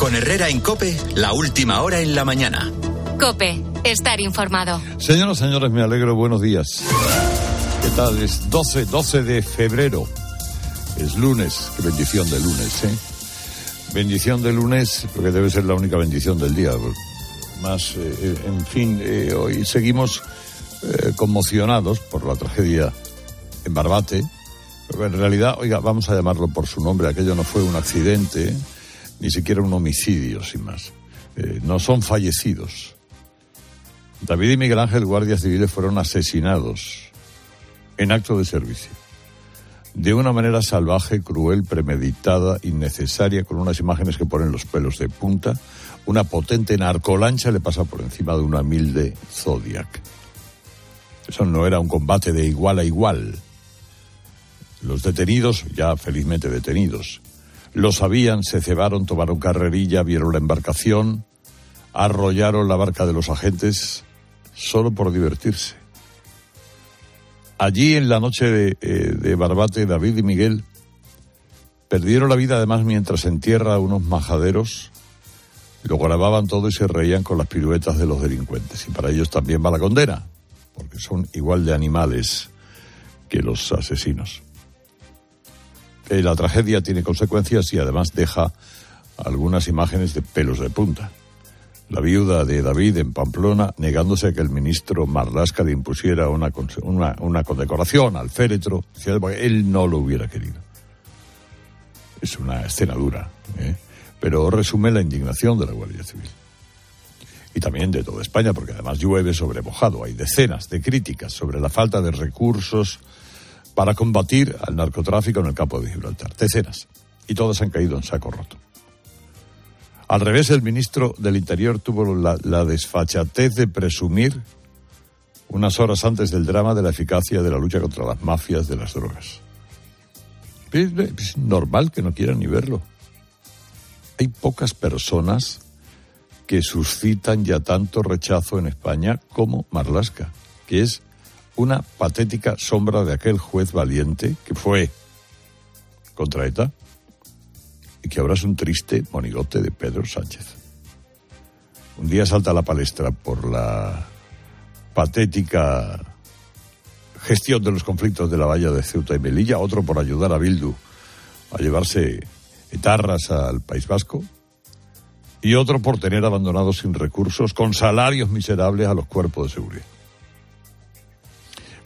Con Herrera en Cope, la última hora en la mañana. Cope, estar informado. Señoras, señores, me alegro, buenos días. ¿Qué tal? Es 12, 12 de febrero. Es lunes, qué bendición de lunes, ¿eh? Bendición de lunes, porque debe ser la única bendición del día. Más, eh, en fin, eh, hoy seguimos eh, conmocionados por la tragedia en Barbate. Pero en realidad, oiga, vamos a llamarlo por su nombre, aquello no fue un accidente, ni siquiera un homicidio, sin más. Eh, no son fallecidos. David y Miguel Ángel, guardias civiles, fueron asesinados en acto de servicio. De una manera salvaje, cruel, premeditada, innecesaria, con unas imágenes que ponen los pelos de punta, una potente narcolancha le pasa por encima de una humilde Zodiac. Eso no era un combate de igual a igual. Los detenidos, ya felizmente detenidos, lo sabían, se cebaron, tomaron carrerilla, vieron la embarcación, arrollaron la barca de los agentes solo por divertirse. Allí en la noche de, eh, de Barbate, David y Miguel perdieron la vida además mientras en tierra unos majaderos lo grababan todo y se reían con las piruetas de los delincuentes. Y para ellos también va la condena, porque son igual de animales que los asesinos. Eh, la tragedia tiene consecuencias y además deja algunas imágenes de pelos de punta. La viuda de David en Pamplona negándose a que el ministro Marlasca le impusiera una, condecoración al féretro, él no lo hubiera querido. Es una escena dura, ¿eh? pero resume la indignación de la Guardia Civil. Y también de toda España, porque además llueve sobre mojado. Hay decenas de críticas sobre la falta de recursos para combatir al narcotráfico en el campo de Gibraltar. Decenas. Y todas han caído en saco roto. Al revés, el ministro del Interior tuvo la, la, desfachatez de presumir, unas horas antes del drama, de la eficacia de la lucha contra las mafias de las drogas. Es, es normal que no quieran ni verlo. Hay pocas personas que suscitan ya tanto rechazo en España como Marlasca, que es una patética sombra de aquel juez valiente que fue contra ETA y que ahora es un triste monigote de Pedro Sánchez. Un día salta a la palestra por la patética gestión de los conflictos de la valla de Ceuta y Melilla, otro por ayudar a Bildu a llevarse etarras al País Vasco, y otro por tener abandonados sin recursos, con salarios miserables a los cuerpos de seguridad.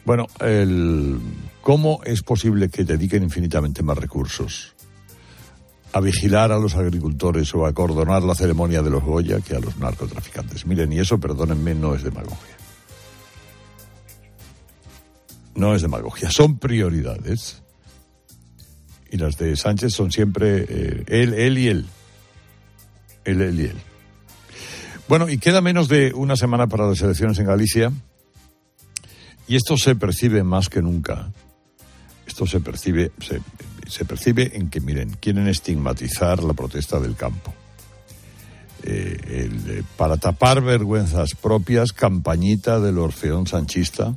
Bueno, el, ¿cómo es posible que dediquen infinitamente más recursos a vigilar a los agricultores o a coordinar la ceremonia de los Goya que a los narcotraficantes? Miren, y eso, perdónenme, no es demagogia. No es demagogia, son prioridades. Y las de Sánchez son siempre eh, él, él y él. Él, él y él. Bueno, y queda menos de una semana para las elecciones en Galicia. Y esto se percibe más que nunca. Esto se percibe, se, percibe en que, miren, quieren estigmatizar la protesta del campo. Eh, para tapar vergüenzas propias, campañita del Orfeón Sanchista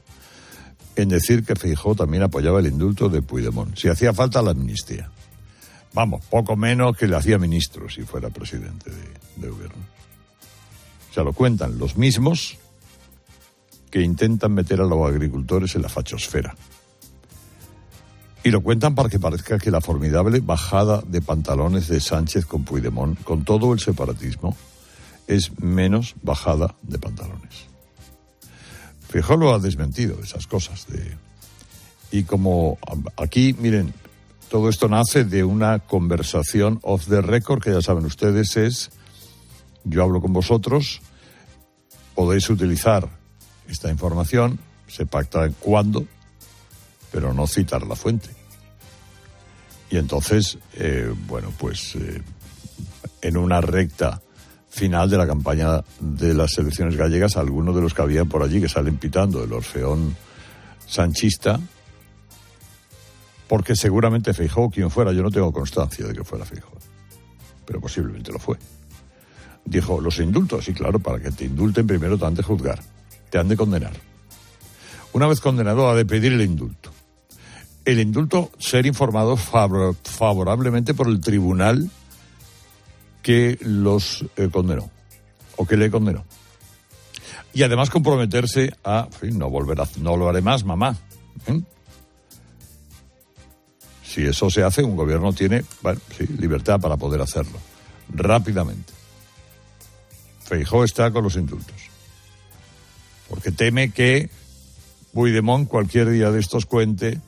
en decir que Feijó también apoyaba el indulto de Puigdemont. Si hacía falta la amnistía. Vamos, poco menos que le hacía ministro si fuera presidente de, de gobierno. O lo cuentan los mismos que intentan meter a los agricultores en la fachosfera. Y lo cuentan para que parezca que la formidable bajada de pantalones de Sánchez con Puigdemont, con todo el separatismo, es menos bajada de pantalones. Fijó lo ha desmentido, esas cosas. De... Y como aquí, miren, todo esto nace de una conversación off the record, que ya saben ustedes es, yo hablo con vosotros, podéis utilizar esta información, se pacta cuándo, pero no citar la fuente. Y entonces, eh, bueno, pues eh, en una recta final de la campaña de las elecciones gallegas, algunos de los que había por allí que salen pitando el orfeón sanchista, porque seguramente Feijó, quien fuera, yo no tengo constancia de que fuera Feijó, pero posiblemente lo fue. Dijo, los indultos, y claro, para que te indulten primero te han de juzgar, te han de condenar. Una vez condenado, ha de pedir el indulto. El indulto, ser informado favor, favorablemente por el tribunal que los eh, condenó o que le condenó. Y además comprometerse a, no volver a, no lo haré más, mamá. ¿eh? Si eso se hace, un gobierno tiene, libertad para poder hacerlo rápidamente. Feijó está con los indultos. Porque teme que Puigdemont cualquier día de estos cuente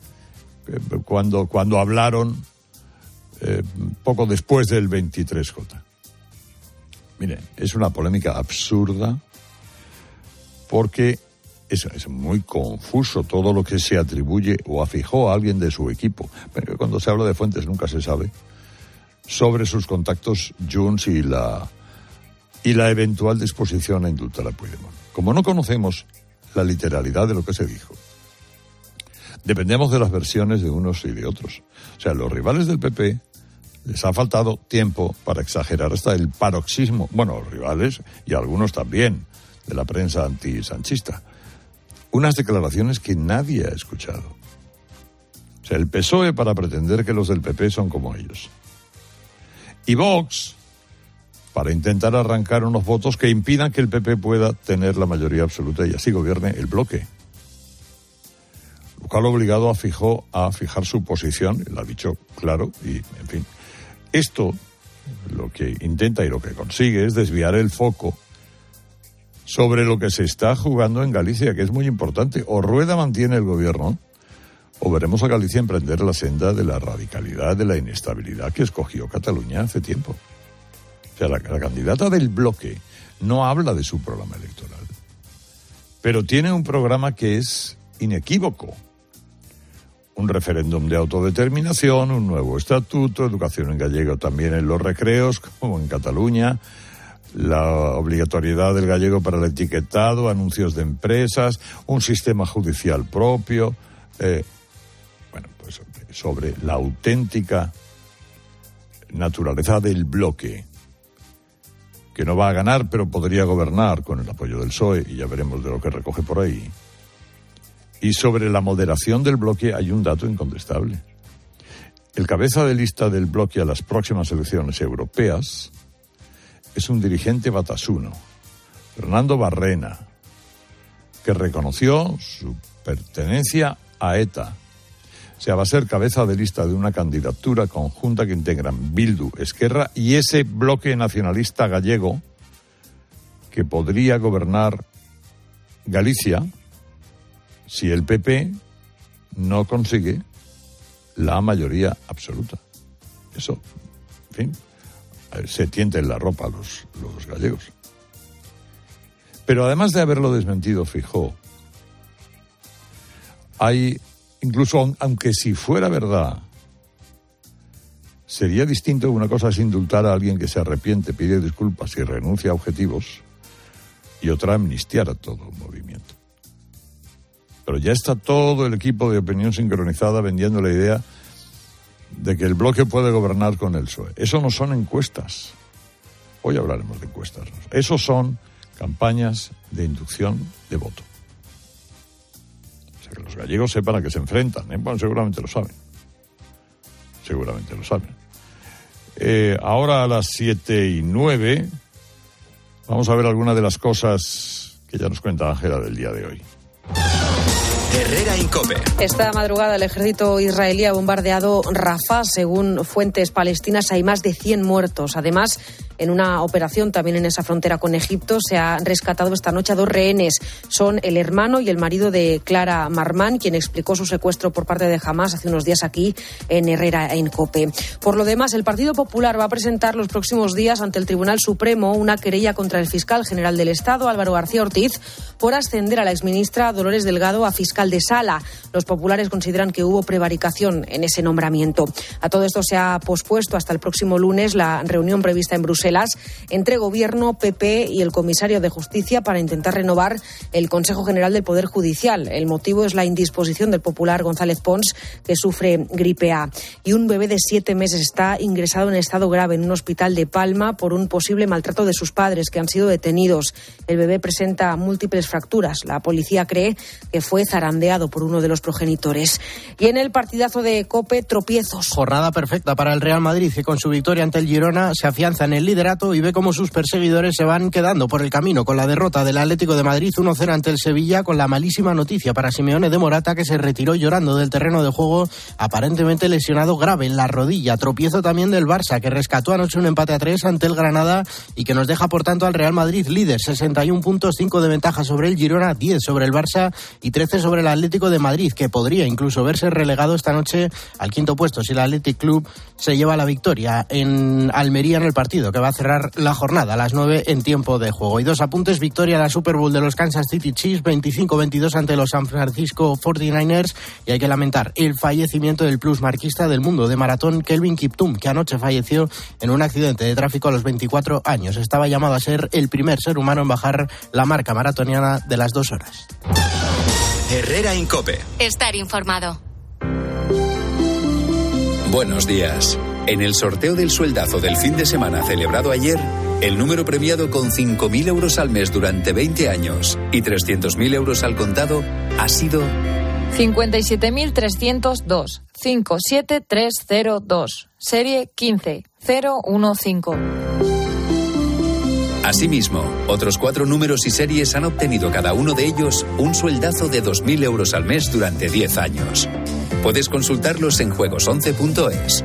eh, cuando, cuando hablaron eh, poco después del 23J. Miren, es una polémica absurda porque es, es, muy confuso todo lo que se atribuye o afijó a alguien de su equipo. Pero cuando se habla de fuentes nunca se sabe sobre sus contactos Junts y la y la eventual disposición a indultar a Puigdemont. Como no conocemos la literalidad de lo que se dijo, dependemos de las versiones de unos y de otros. O sea, los rivales del PP les ha faltado tiempo para exagerar hasta el paroxismo, bueno, los rivales y algunos también de la prensa antisanchista. Unas declaraciones que nadie ha escuchado. O sea, el PSOE para pretender que los del PP son como ellos. Y Vox para intentar arrancar unos votos que impidan que el PP pueda tener la mayoría absoluta y así gobierne el bloque. Lo cual obligado a, a fijar su posición, lo ha dicho claro, y en fin. Esto lo que intenta y lo que consigue es desviar el foco sobre lo que se está jugando en Galicia, que es muy importante. O Rueda mantiene el gobierno, o veremos a Galicia emprender la senda de la radicalidad, de la inestabilidad que escogió Cataluña hace tiempo sea, la, candidata del bloque no habla de su programa electoral, pero tiene un programa que es inequívoco. Un referéndum de autodeterminación, un nuevo estatuto, educación en gallego también en los recreos, como en Cataluña, la obligatoriedad del gallego para el etiquetado, anuncios de empresas, un sistema judicial propio, eh, bueno, pues sobre la auténtica naturaleza del bloque que no va a ganar, pero podría gobernar con el apoyo del PSOE, y ya veremos de lo que recoge por ahí. Y sobre la moderación del bloque hay un dato incontestable. El cabeza de lista del bloque a las próximas elecciones europeas es un dirigente batasuno, Fernando Barrena, que reconoció su pertenencia a ETA o sea, va a ser cabeza de lista de una candidatura conjunta que integran Bildu, Esquerra y ese bloque nacionalista gallego que podría gobernar Galicia si el PP no consigue la mayoría absoluta. Eso, en fin, se tiente en la ropa los, los gallegos. Pero además de haberlo desmentido, fijó, hay incluso aunque si fuera verdad, sería distinto. Una cosa es indultar a alguien que se arrepiente, pide disculpas y renuncia a objetivos, y otra amnistiar a todo un movimiento. Pero ya está todo el equipo de opinión sincronizada vendiendo la idea de que el bloque puede gobernar con el PSOE. Eso no son encuestas. Hoy hablaremos de encuestas. Eso son campañas de inducción de voto que los gallegos sepan a qué se enfrentan. ¿eh? Bueno, seguramente lo saben. Seguramente lo saben. Eh, ahora a las 7 y 9 vamos a ver algunas de las cosas que ya nos cuenta Ángela del día de hoy. Herrera Incope. Esta madrugada el ejército israelí ha bombardeado Rafah. Según fuentes palestinas hay más de 100 muertos. Además, en una operación también en esa frontera con Egipto se ha rescatado esta noche a dos rehenes. Son el hermano y el marido de Clara Marmán, quien explicó su secuestro por parte de Hamas hace unos días aquí en Herrera, en Cope. Por lo demás, el Partido Popular va a presentar los próximos días ante el Tribunal Supremo una querella contra el fiscal general del Estado, Álvaro García Ortiz, por ascender a la exministra Dolores Delgado a fiscal de sala. Los populares consideran que hubo prevaricación en ese nombramiento. A todo esto se ha pospuesto hasta el próximo lunes la reunión prevista en Bruselas entre Gobierno, PP y el comisario de Justicia para intentar renovar el Consejo General del Poder Judicial. El motivo es la indisposición del popular González Pons, que sufre gripe A. Y un bebé de siete meses está ingresado en estado grave en un hospital de Palma por un posible maltrato de sus padres, que han sido detenidos. El bebé presenta múltiples fracturas. La policía cree que fue zarandeado por uno de los progenitores. Y en el partidazo de Cope, tropiezos. Jornada perfecta para el Real Madrid, que con su victoria ante el Girona se afianza en el líder y ve cómo sus perseguidores se van quedando por el camino con la derrota del Atlético de Madrid 1-0 ante el Sevilla con la malísima noticia para Simeone de Morata que se retiró llorando del terreno de juego aparentemente lesionado grave en la rodilla. Tropiezo también del Barça que rescató anoche un empate a tres ante el Granada y que nos deja por tanto al Real Madrid líder 61 puntos, 5 de ventaja sobre el Girona, 10 sobre el Barça y 13 sobre el Atlético de Madrid que podría incluso verse relegado esta noche al quinto puesto si el Athletic Club se lleva la victoria en Almería en el partido que va a cerrar la jornada a las 9 en tiempo de juego. Y dos apuntes, victoria de la Super Bowl de los Kansas City Chiefs 25-22 ante los San Francisco 49ers y hay que lamentar el fallecimiento del plus marquista del mundo de maratón Kelvin Kiptum que anoche falleció en un accidente de tráfico a los 24 años. Estaba llamado a ser el primer ser humano en bajar la marca maratoniana de las dos horas. Herrera Incope. Estar informado. Buenos días. En el sorteo del sueldazo del fin de semana celebrado ayer, el número premiado con 5.000 euros al mes durante 20 años y 300.000 euros al contado ha sido 57.302. 57302. Serie 15015. Asimismo, otros cuatro números y series han obtenido cada uno de ellos un sueldazo de 2.000 euros al mes durante 10 años. Puedes consultarlos en juegos11.es.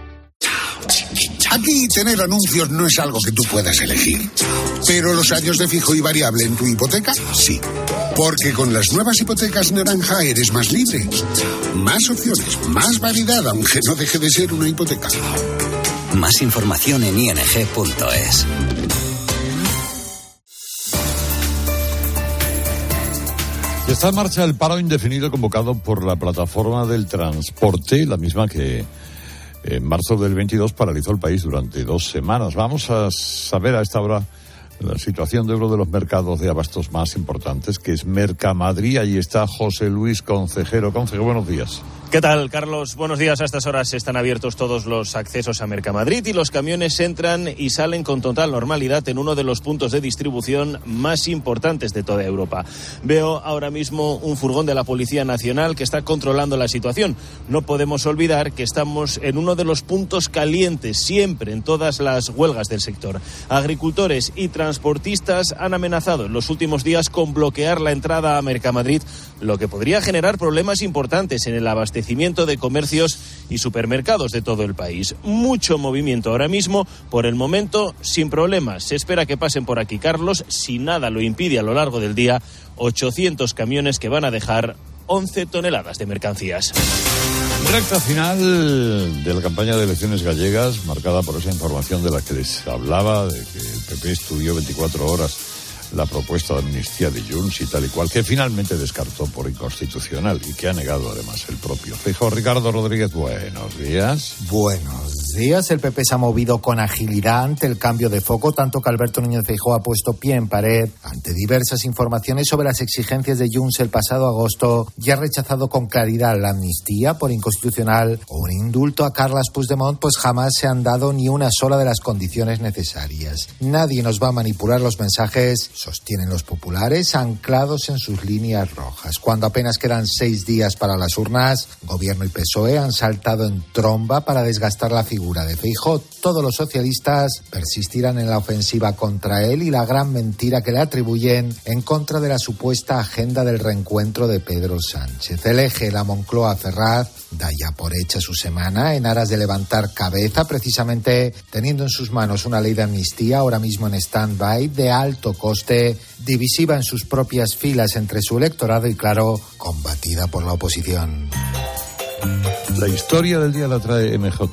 Aquí tener anuncios no es algo que tú puedas elegir. Pero los años de fijo y variable en tu hipoteca, sí. Porque con las nuevas hipotecas naranja eres más libre. Más opciones, más variedad, aunque no deje de ser una hipoteca. Más información en ing.es. Está en marcha el paro indefinido convocado por la plataforma del transporte, la misma que en marzo del 22 paralizó el país durante dos semanas. Vamos a saber a esta hora la situación de uno de los mercados de abastos más importantes, que es Mercamadrid. Ahí está José Luis Concejero. Concejero, buenos días. ¿Qué tal, Carlos? Buenos días. A estas horas están abiertos todos los accesos a Mercamadrid y los camiones entran y salen con total normalidad en uno de los puntos de distribución más importantes de toda Europa. Veo ahora mismo un furgón de la Policía Nacional que está controlando la situación. No podemos olvidar que estamos en uno de los puntos calientes siempre en todas las huelgas del sector. Agricultores y transportistas han amenazado en los últimos días con bloquear la entrada a Mercamadrid, lo que podría generar problemas importantes en el abastecimiento de comercios y supermercados de todo el país. Mucho movimiento ahora mismo, por el momento sin problemas. Se espera que pasen por aquí, Carlos, si nada lo impide a lo largo del día, 800 camiones que van a dejar 11 toneladas de mercancías. Recta final de la campaña de elecciones gallegas, marcada por esa información de la que les hablaba, de que el PP estudió 24 horas la propuesta de amnistía de Junts y tal y cual, que finalmente descartó por inconstitucional y que ha negado además el propio. Fijo Ricardo Rodríguez, buenos días. Buenos días. El PP se ha movido con agilidad ante el cambio de foco, tanto que Alberto Núñez Feijóo ha puesto pie en pared ante diversas informaciones sobre las exigencias de Junts el pasado agosto y ha rechazado con claridad la amnistía por inconstitucional o un indulto a Carles Puigdemont, pues jamás se han dado ni una sola de las condiciones necesarias. Nadie nos va a manipular los mensajes sostienen los populares, anclados en sus líneas rojas. Cuando apenas quedan seis días para las urnas, Gobierno y PSOE han saltado en tromba para desgastar la figura de Feijóo. Todos los socialistas persistirán en la ofensiva contra él y la gran mentira que le atribuyen en contra de la supuesta agenda del reencuentro de Pedro Sánchez. El eje, la Moncloa Ferraz, da ya por hecha su semana en aras de levantar cabeza, precisamente teniendo en sus manos una ley de amnistía ahora mismo en stand-by de alto coste, divisiva en sus propias filas entre su electorado y, claro, combatida por la oposición. La historia del día la trae MJ.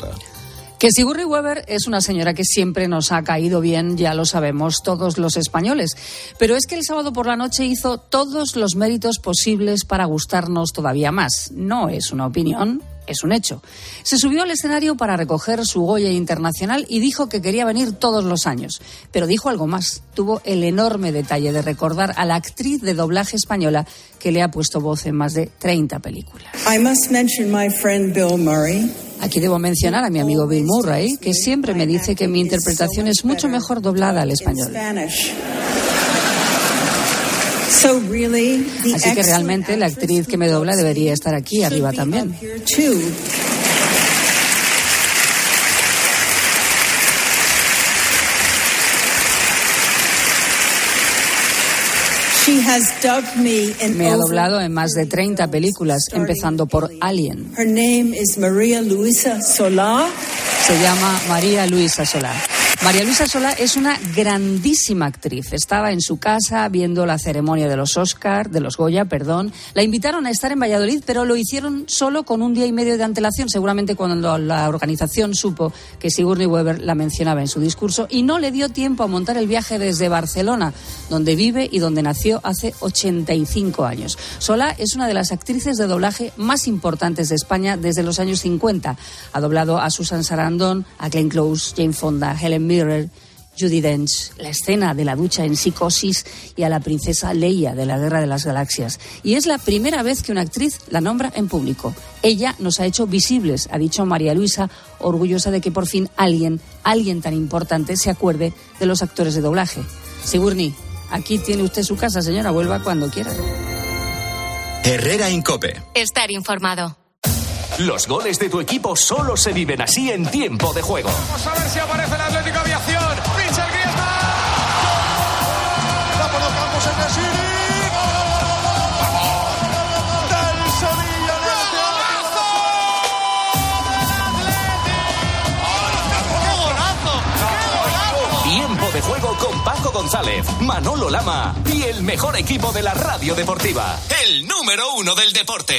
Que Sigurri Weber es una señora que siempre nos ha caído bien, ya lo sabemos todos los españoles. Pero es que el sábado por la noche hizo todos los méritos posibles para gustarnos todavía más. No es una opinión, es un hecho. Se subió al escenario para recoger su Goya Internacional y dijo que quería venir todos los años. Pero dijo algo más. Tuvo el enorme detalle de recordar a la actriz de doblaje española que le ha puesto voz en más de 30 películas. Aquí debo mencionar a mi amigo Bill Murray, que siempre me dice que mi interpretación es mucho mejor doblada al español. Así que realmente la actriz que me dobla debería estar aquí arriba también. Me ha doblado en más de 30 películas, empezando por Alien. Se llama María Luisa Solá. María Luisa Solá es una grandísima actriz. Estaba en su casa viendo la ceremonia de los Oscar, de los Goya, perdón. La invitaron a estar en Valladolid, pero lo hicieron solo con un día y medio de antelación, seguramente cuando la organización supo que Sigourney Weber la mencionaba en su discurso y no le dio tiempo a montar el viaje desde Barcelona, donde vive y donde nació hace 85 años. Solá es una de las actrices de doblaje más importantes de España desde los años 50. Ha doblado a Susan Sarandon, a Glenn Close, Jane Fonda, Helen Mirror, Judy Dench, la escena de la ducha en Psicosis y a la princesa Leia de la Guerra de las Galaxias. Y es la primera vez que una actriz la nombra en público. Ella nos ha hecho visibles, ha dicho María Luisa, orgullosa de que por fin alguien, alguien tan importante, se acuerde de los actores de doblaje. Sigourney, aquí tiene usted su casa, señora, vuelva cuando quiera. Herrera Incope. Estar informado. Los goles de tu equipo solo se viven así en tiempo de juego. Vamos a ver si aparece González, Manolo Lama y el mejor equipo de la radio deportiva. El número uno del deporte.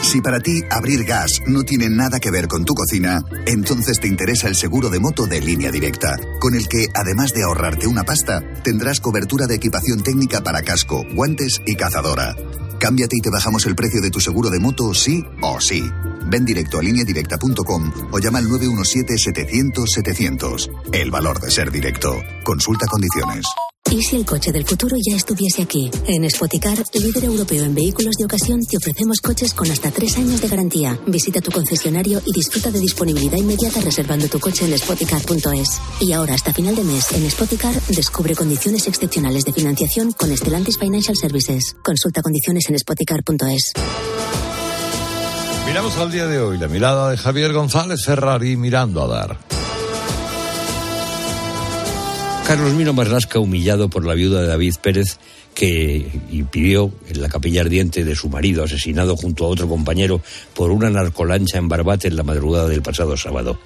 Si para ti abrir gas no tiene nada que ver con tu cocina, entonces te interesa el seguro de moto de línea directa, con el que, además de ahorrarte una pasta, tendrás cobertura de equipación técnica para casco, guantes y cazadora. Cámbiate y te bajamos el precio de tu seguro de moto, sí o sí. Ven directo a lineadirecta.com o llama al 917-700-700. El valor de ser directo. Consulta condiciones. ¿Y si el coche del futuro ya estuviese aquí? En Spoticar, líder europeo en vehículos de ocasión, te ofrecemos coches con hasta tres años de garantía. Visita tu concesionario y disfruta de disponibilidad inmediata reservando tu coche en spoticar.es. Y ahora, hasta final de mes, en Spoticar, descubre condiciones excepcionales de financiación con Stellantis Financial Services. Consulta condiciones en spoticar.es. Miramos al día de hoy la mirada de Javier González Ferrari mirando a dar. Carlos Miro Marlasca, humillado por la viuda de David Pérez, que impidió en la capilla ardiente de su marido, asesinado junto a otro compañero por una narcolancha en Barbate en la madrugada del pasado sábado.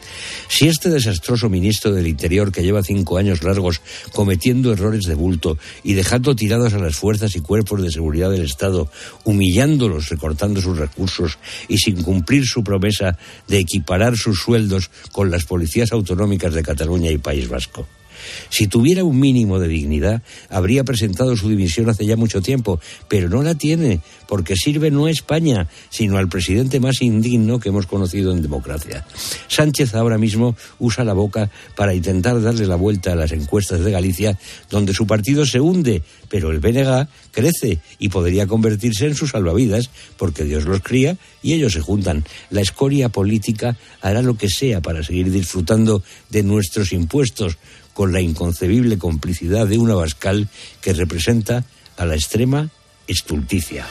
Si este desastroso ministro del Interior, que lleva cinco años largos cometiendo errores de bulto y dejando tirados a las fuerzas y cuerpos de seguridad del Estado, humillándolos, recortando sus recursos y sin cumplir su promesa de equiparar sus sueldos con las policías autonómicas de Cataluña y País Vasco. Si tuviera un mínimo de dignidad, habría presentado su dimisión hace ya mucho tiempo, pero no la tiene, porque sirve no a España, sino al presidente más indigno que hemos conocido en democracia. Sánchez ahora mismo usa la boca para intentar darle la vuelta a las encuestas de Galicia, donde su partido se hunde, pero el BNG crece y podría convertirse en sus salvavidas, porque Dios los cría y ellos se juntan. La escoria política hará lo que sea para seguir disfrutando de nuestros impuestos, con la inconcebible complicidad de un Abascal que representa a la extrema estulticia.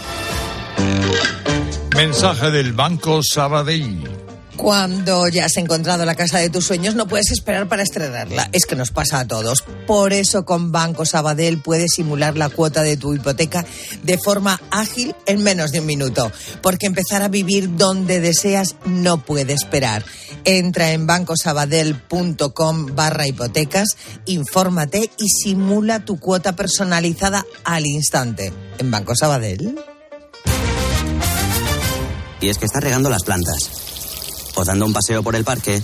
Mensaje del Banco Sabadell. Cuando ya has encontrado la casa de tus sueños, no puedes esperar para estrenarla. Es que nos pasa a todos. Por eso con Banco Sabadell puedes simular la cuota de tu hipoteca de forma ágil en menos de un minuto. Porque empezar a vivir donde deseas no puede esperar. Entra en bancosabadell.com barra hipotecas, infórmate y simula tu cuota personalizada al instante. En Banco Sabadell. Y es que estás regando las plantas o dando un paseo por el parque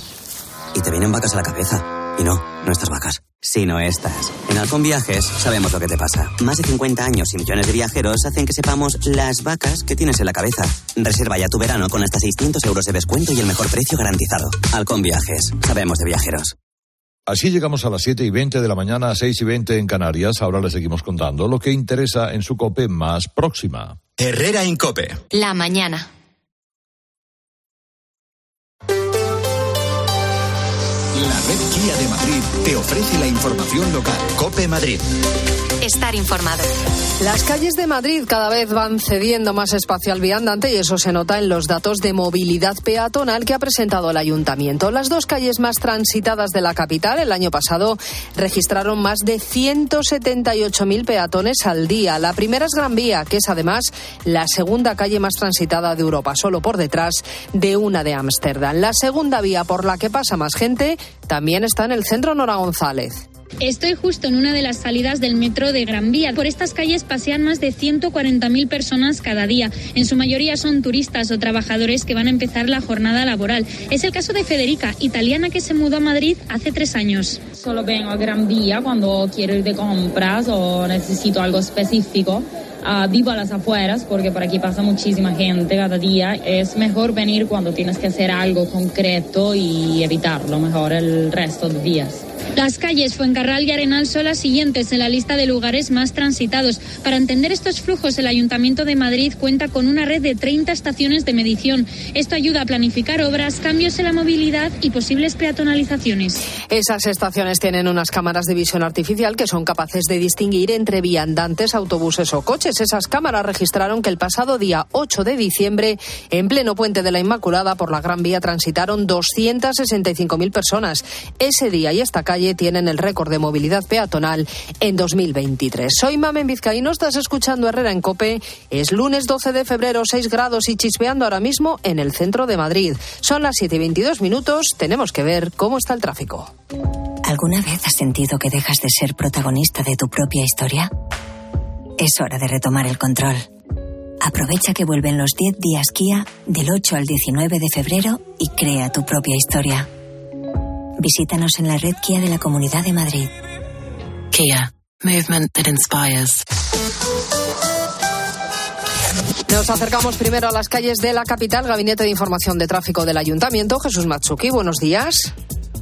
y te vienen vacas a la cabeza. Y no, no estas vacas, sino estas. En En Halcón Viajes sabemos lo que te pasa. Más de 50 años y millones de viajeros hacen que sepamos las vacas que tienes en la cabeza. Reserva ya tu verano con hasta 600 euros de descuento y el mejor precio garantizado. Halcón Viajes. Sabemos de viajeros. Así llegamos a las 7 y 20 de la mañana, a 6 y 20 en Canarias. Ahora les seguimos contando lo que interesa en su COPE más próxima. Herrera Incope. La mañana. La red Kia de Madrid te ofrece la información local. Cope Madrid. Estar informado. Las calles de Madrid cada vez van cediendo más espacio al viandante y eso se nota en los datos de movilidad peatonal que ha presentado el ayuntamiento. Las dos calles más transitadas de la capital el año pasado registraron más de 178.000 peatones al día. La primera es Gran Vía, que es además la segunda calle más transitada de Europa, solo por detrás de una de Ámsterdam. La segunda vía por la que pasa más gente también está en el centro Nora González. Estoy justo en una de las salidas del metro de Gran Vía. Por estas calles pasean más de 140.000 personas cada día. En su mayoría son turistas o trabajadores que van a empezar la jornada laboral. Es el caso de Federica, italiana que se mudó a Madrid hace tres años. Solo vengo a Gran Vía cuando quiero ir de compras o necesito algo específico. Ah, vivo a las afueras porque por aquí pasa muchísima gente cada día. Es mejor venir cuando tienes que hacer algo concreto y evitarlo mejor el resto de días. Las calles Fuencarral y Arenal son las siguientes en la lista de lugares más transitados. Para entender estos flujos, el Ayuntamiento de Madrid cuenta con una red de 30 estaciones de medición. Esto ayuda a planificar obras, cambios en la movilidad y posibles peatonalizaciones. Esas estaciones tienen unas cámaras de visión artificial que son capaces de distinguir entre viandantes, autobuses o coches. Esas cámaras registraron que el pasado día 8 de diciembre, en pleno puente de la Inmaculada, por la Gran Vía transitaron 265.000 personas. Ese día y esta calle tienen el récord de movilidad peatonal en 2023. Soy Mamen Vizcaíno, estás escuchando Herrera en Cope. Es lunes 12 de febrero, 6 grados y chispeando ahora mismo en el centro de Madrid. Son las 7 y 22 minutos, tenemos que ver cómo está el tráfico. ¿Alguna vez has sentido que dejas de ser protagonista de tu propia historia? Es hora de retomar el control. Aprovecha que vuelven los 10 días Kia del 8 al 19 de febrero y crea tu propia historia. Visítanos en la red Kia de la Comunidad de Madrid. Kia, movement that inspires. Nos acercamos primero a las calles de la capital, Gabinete de Información de Tráfico del Ayuntamiento. Jesús Matsuki, buenos días.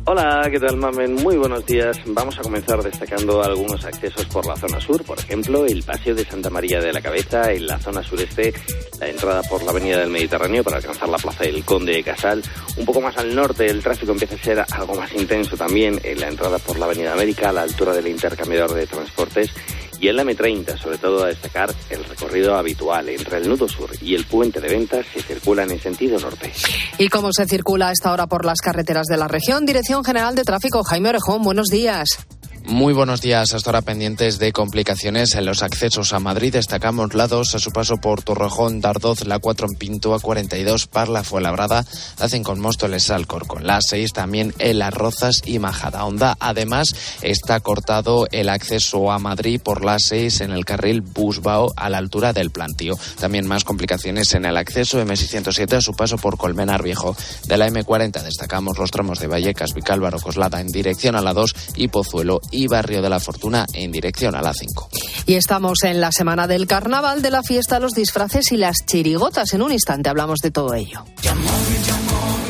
Hola, ¿qué tal, Mamen? Muy buenos días. Vamos a comenzar destacando algunos accesos por la zona sur. Por ejemplo, el Paseo de Santa María de la Cabeza, en la zona sureste, la entrada por la Avenida del Mediterráneo para alcanzar la Plaza del Conde de Casal. Un poco más al norte, el tráfico empieza a ser algo más intenso también en la entrada por la Avenida América, a la altura del intercambiador de transportes. Y en la M30, sobre todo a destacar el recorrido habitual entre el nudo sur y el puente de ventas se circulan en sentido norte. ¿Y cómo se circula a esta hora por las carreteras de la región? Dirección General de Tráfico, Jaime Orejón, buenos días. Muy buenos días. Hasta ahora pendientes de complicaciones en los accesos a Madrid. Destacamos la 2 a su paso por Torrejón, Dardoz, la 4 en Pinto, a 42 Parla, Fuenlabrada, hacen con Móstoles, Alcorcón. La 6 también en Las Rozas y Majadahonda. Además, está cortado el acceso a Madrid por la 6 en el carril Busbao a la altura del plantío. También más complicaciones en el acceso M607 a su paso por Colmenar Viejo. De la M40 destacamos los tramos de Vallecas, Vicálvaro, Coslada en dirección a la 2 y Pozuelo y Barrio de la Fortuna en dirección a la 5. Y estamos en la semana del carnaval, de la fiesta, los disfraces y las chirigotas. En un instante hablamos de todo ello.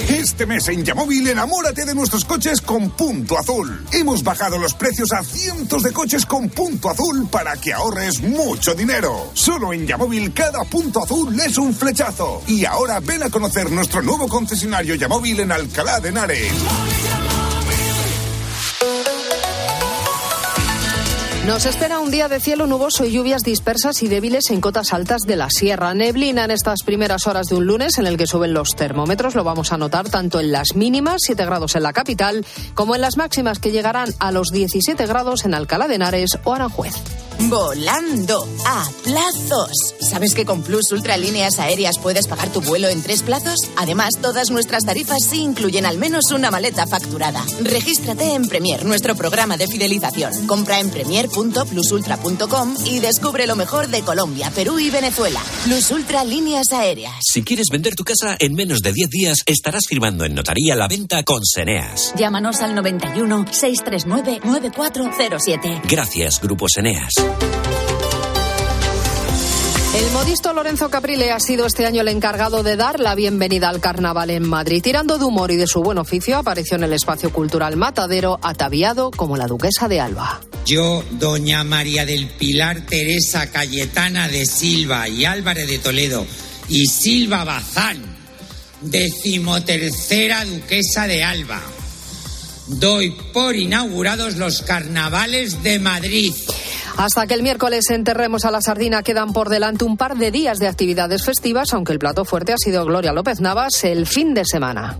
Este mes en Yamóvil enamórate de nuestros coches con punto azul. Hemos bajado los precios a cientos de coches con punto azul para que ahorres mucho dinero. Solo en Yamóvil cada punto azul es un flechazo. Y ahora ven a conocer nuestro nuevo concesionario Yamóvil en Alcalá de Henares. Nos espera un día de cielo nuboso y lluvias dispersas y débiles en cotas altas de la sierra. Neblina en estas primeras horas de un lunes en el que suben los termómetros. Lo vamos a notar tanto en las mínimas, 7 grados en la capital, como en las máximas que llegarán a los 17 grados en Alcalá de Henares o Aranjuez. Volando a plazos. ¿Sabes que con Plus Ultra Líneas Aéreas puedes pagar tu vuelo en tres plazos? Además, todas nuestras tarifas sí incluyen al menos una maleta facturada. Regístrate en Premier, nuestro programa de fidelización. Compra en premier.plusultra.com y descubre lo mejor de Colombia, Perú y Venezuela. Plus Ultra Líneas Aéreas. Si quieres vender tu casa en menos de 10 días, estarás firmando en notaría la venta con Seneas. Llámanos al 91 639 9407. Gracias, Grupo Seneas. El modisto Lorenzo Caprile ha sido este año el encargado de dar la bienvenida al carnaval en Madrid. Tirando de humor y de su buen oficio, apareció en el espacio cultural Matadero, ataviado como la duquesa de Alba. Yo, doña María del Pilar Teresa Cayetana de Silva y Álvarez de Toledo y Silva Bazán, decimotercera duquesa de Alba, doy por inaugurados los carnavales de Madrid. Hasta que el miércoles enterremos a la sardina quedan por delante un par de días de actividades festivas, aunque el plato fuerte ha sido Gloria López Navas el fin de semana.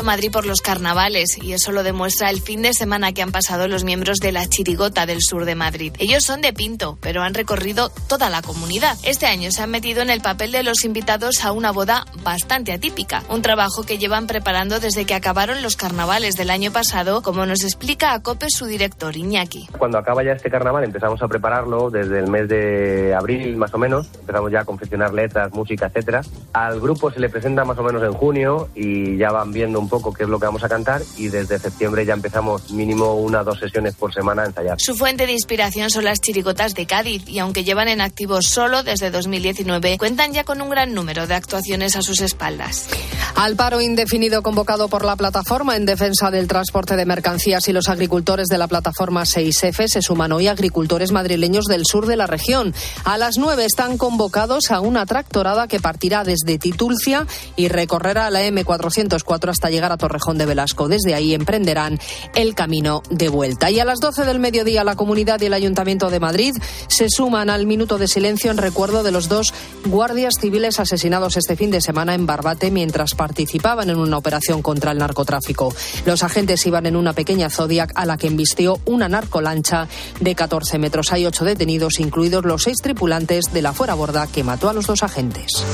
En Madrid por los carnavales y eso lo demuestra el fin de semana que han pasado los miembros de la Chirigota del sur de Madrid. Ellos son de Pinto, pero han recorrido toda la comunidad. Este año se han metido en el papel de los invitados a una boda bastante atípica, un trabajo que llevan preparando desde que acabaron los carnavales del año pasado, como nos explica a COPE su director Iñaki. Cuando acaba ya este carnaval empezamos a prepararlo desde el mes de abril más o menos, empezamos ya a confeccionar letras, música, etcétera. Al grupo se le presenta más o menos en junio y ya van viendo un poco qué es lo que vamos a cantar y desde septiembre ya empezamos mínimo una o dos sesiones por semana a ensayar. Su fuente de inspiración son las chirigotas de Cádiz y aunque llevan en activo solo desde 2019, cuentan ya con un gran número de actuaciones a sus espaldas. Al paro indefinido convocado por la plataforma en defensa del transporte de mercancías y los agricultores de la plataforma 6F se suman hoy agricultores madrileños del sur de la región. A las 9 están convocados a una tractorada que partirá desde Titulcia y recorrerá la M404 hasta llegar a Torrejón de Velasco. Desde ahí emprenderán el camino de vuelta. Y a las 12 del mediodía la comunidad y el Ayuntamiento de Madrid se suman al minuto de silencio en recuerdo de los dos guardias civiles asesinados este fin de semana en Barbate mientras participaban en una operación contra el narcotráfico. Los agentes iban en una pequeña Zodiac a la que embistió una narcolancha de 14 metros. Hay ocho detenidos, incluidos los seis tripulantes de la fuera borda que mató a los dos agentes.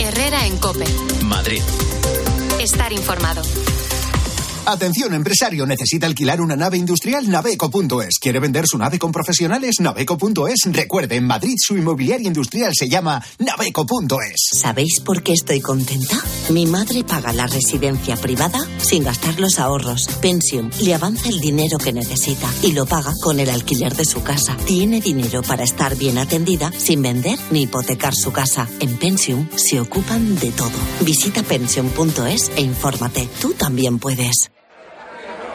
Herrera en Cope. Madrid. Estar informado. Atención, empresario, necesita alquilar una nave industrial Naveco.es. ¿Quiere vender su nave con profesionales? Naveco.es. Recuerde, en Madrid su inmobiliaria industrial se llama Naveco.es. ¿Sabéis por qué estoy contenta? Mi madre paga la residencia privada sin gastar los ahorros. Pensium le avanza el dinero que necesita y lo paga con el alquiler de su casa. Tiene dinero para estar bien atendida sin vender ni hipotecar su casa. En Pensium se ocupan de todo. Visita pensium.es e infórmate. Tú también puedes.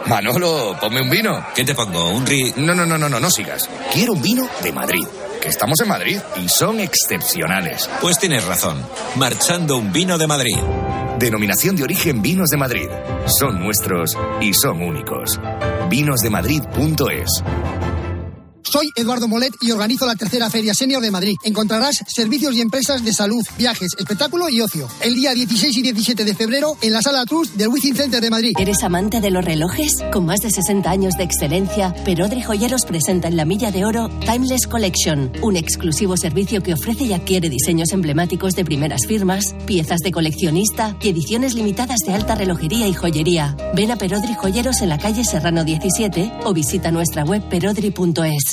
Manolo, ponme un vino. ¿Qué te pongo? ¿Un ri...? No, no, no, no, no, no sigas. Quiero un vino de Madrid. Que estamos en Madrid y son excepcionales. Pues tienes razón. Marchando un vino de Madrid. Denominación de origen Vinos de Madrid. Son nuestros y son únicos. Vinosdemadrid.es. Soy Eduardo Molet y organizo la tercera Feria Senior de Madrid. Encontrarás servicios y empresas de salud, viajes, espectáculo y ocio. El día 16 y 17 de febrero en la Sala Trust del Wizzing Center de Madrid. ¿Eres amante de los relojes? Con más de 60 años de excelencia, Perodri Joyeros presenta en la Milla de Oro Timeless Collection, un exclusivo servicio que ofrece y adquiere diseños emblemáticos de primeras firmas, piezas de coleccionista y ediciones limitadas de alta relojería y joyería. Ven a Perodri Joyeros en la calle Serrano 17 o visita nuestra web perodri.es.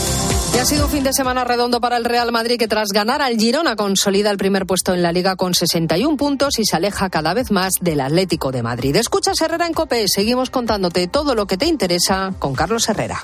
ha sido un fin de semana redondo para el Real Madrid que tras ganar al Girona consolida el primer puesto en la liga con 61 puntos y se aleja cada vez más del Atlético de Madrid. Escuchas Herrera en Cope, seguimos contándote todo lo que te interesa con Carlos Herrera.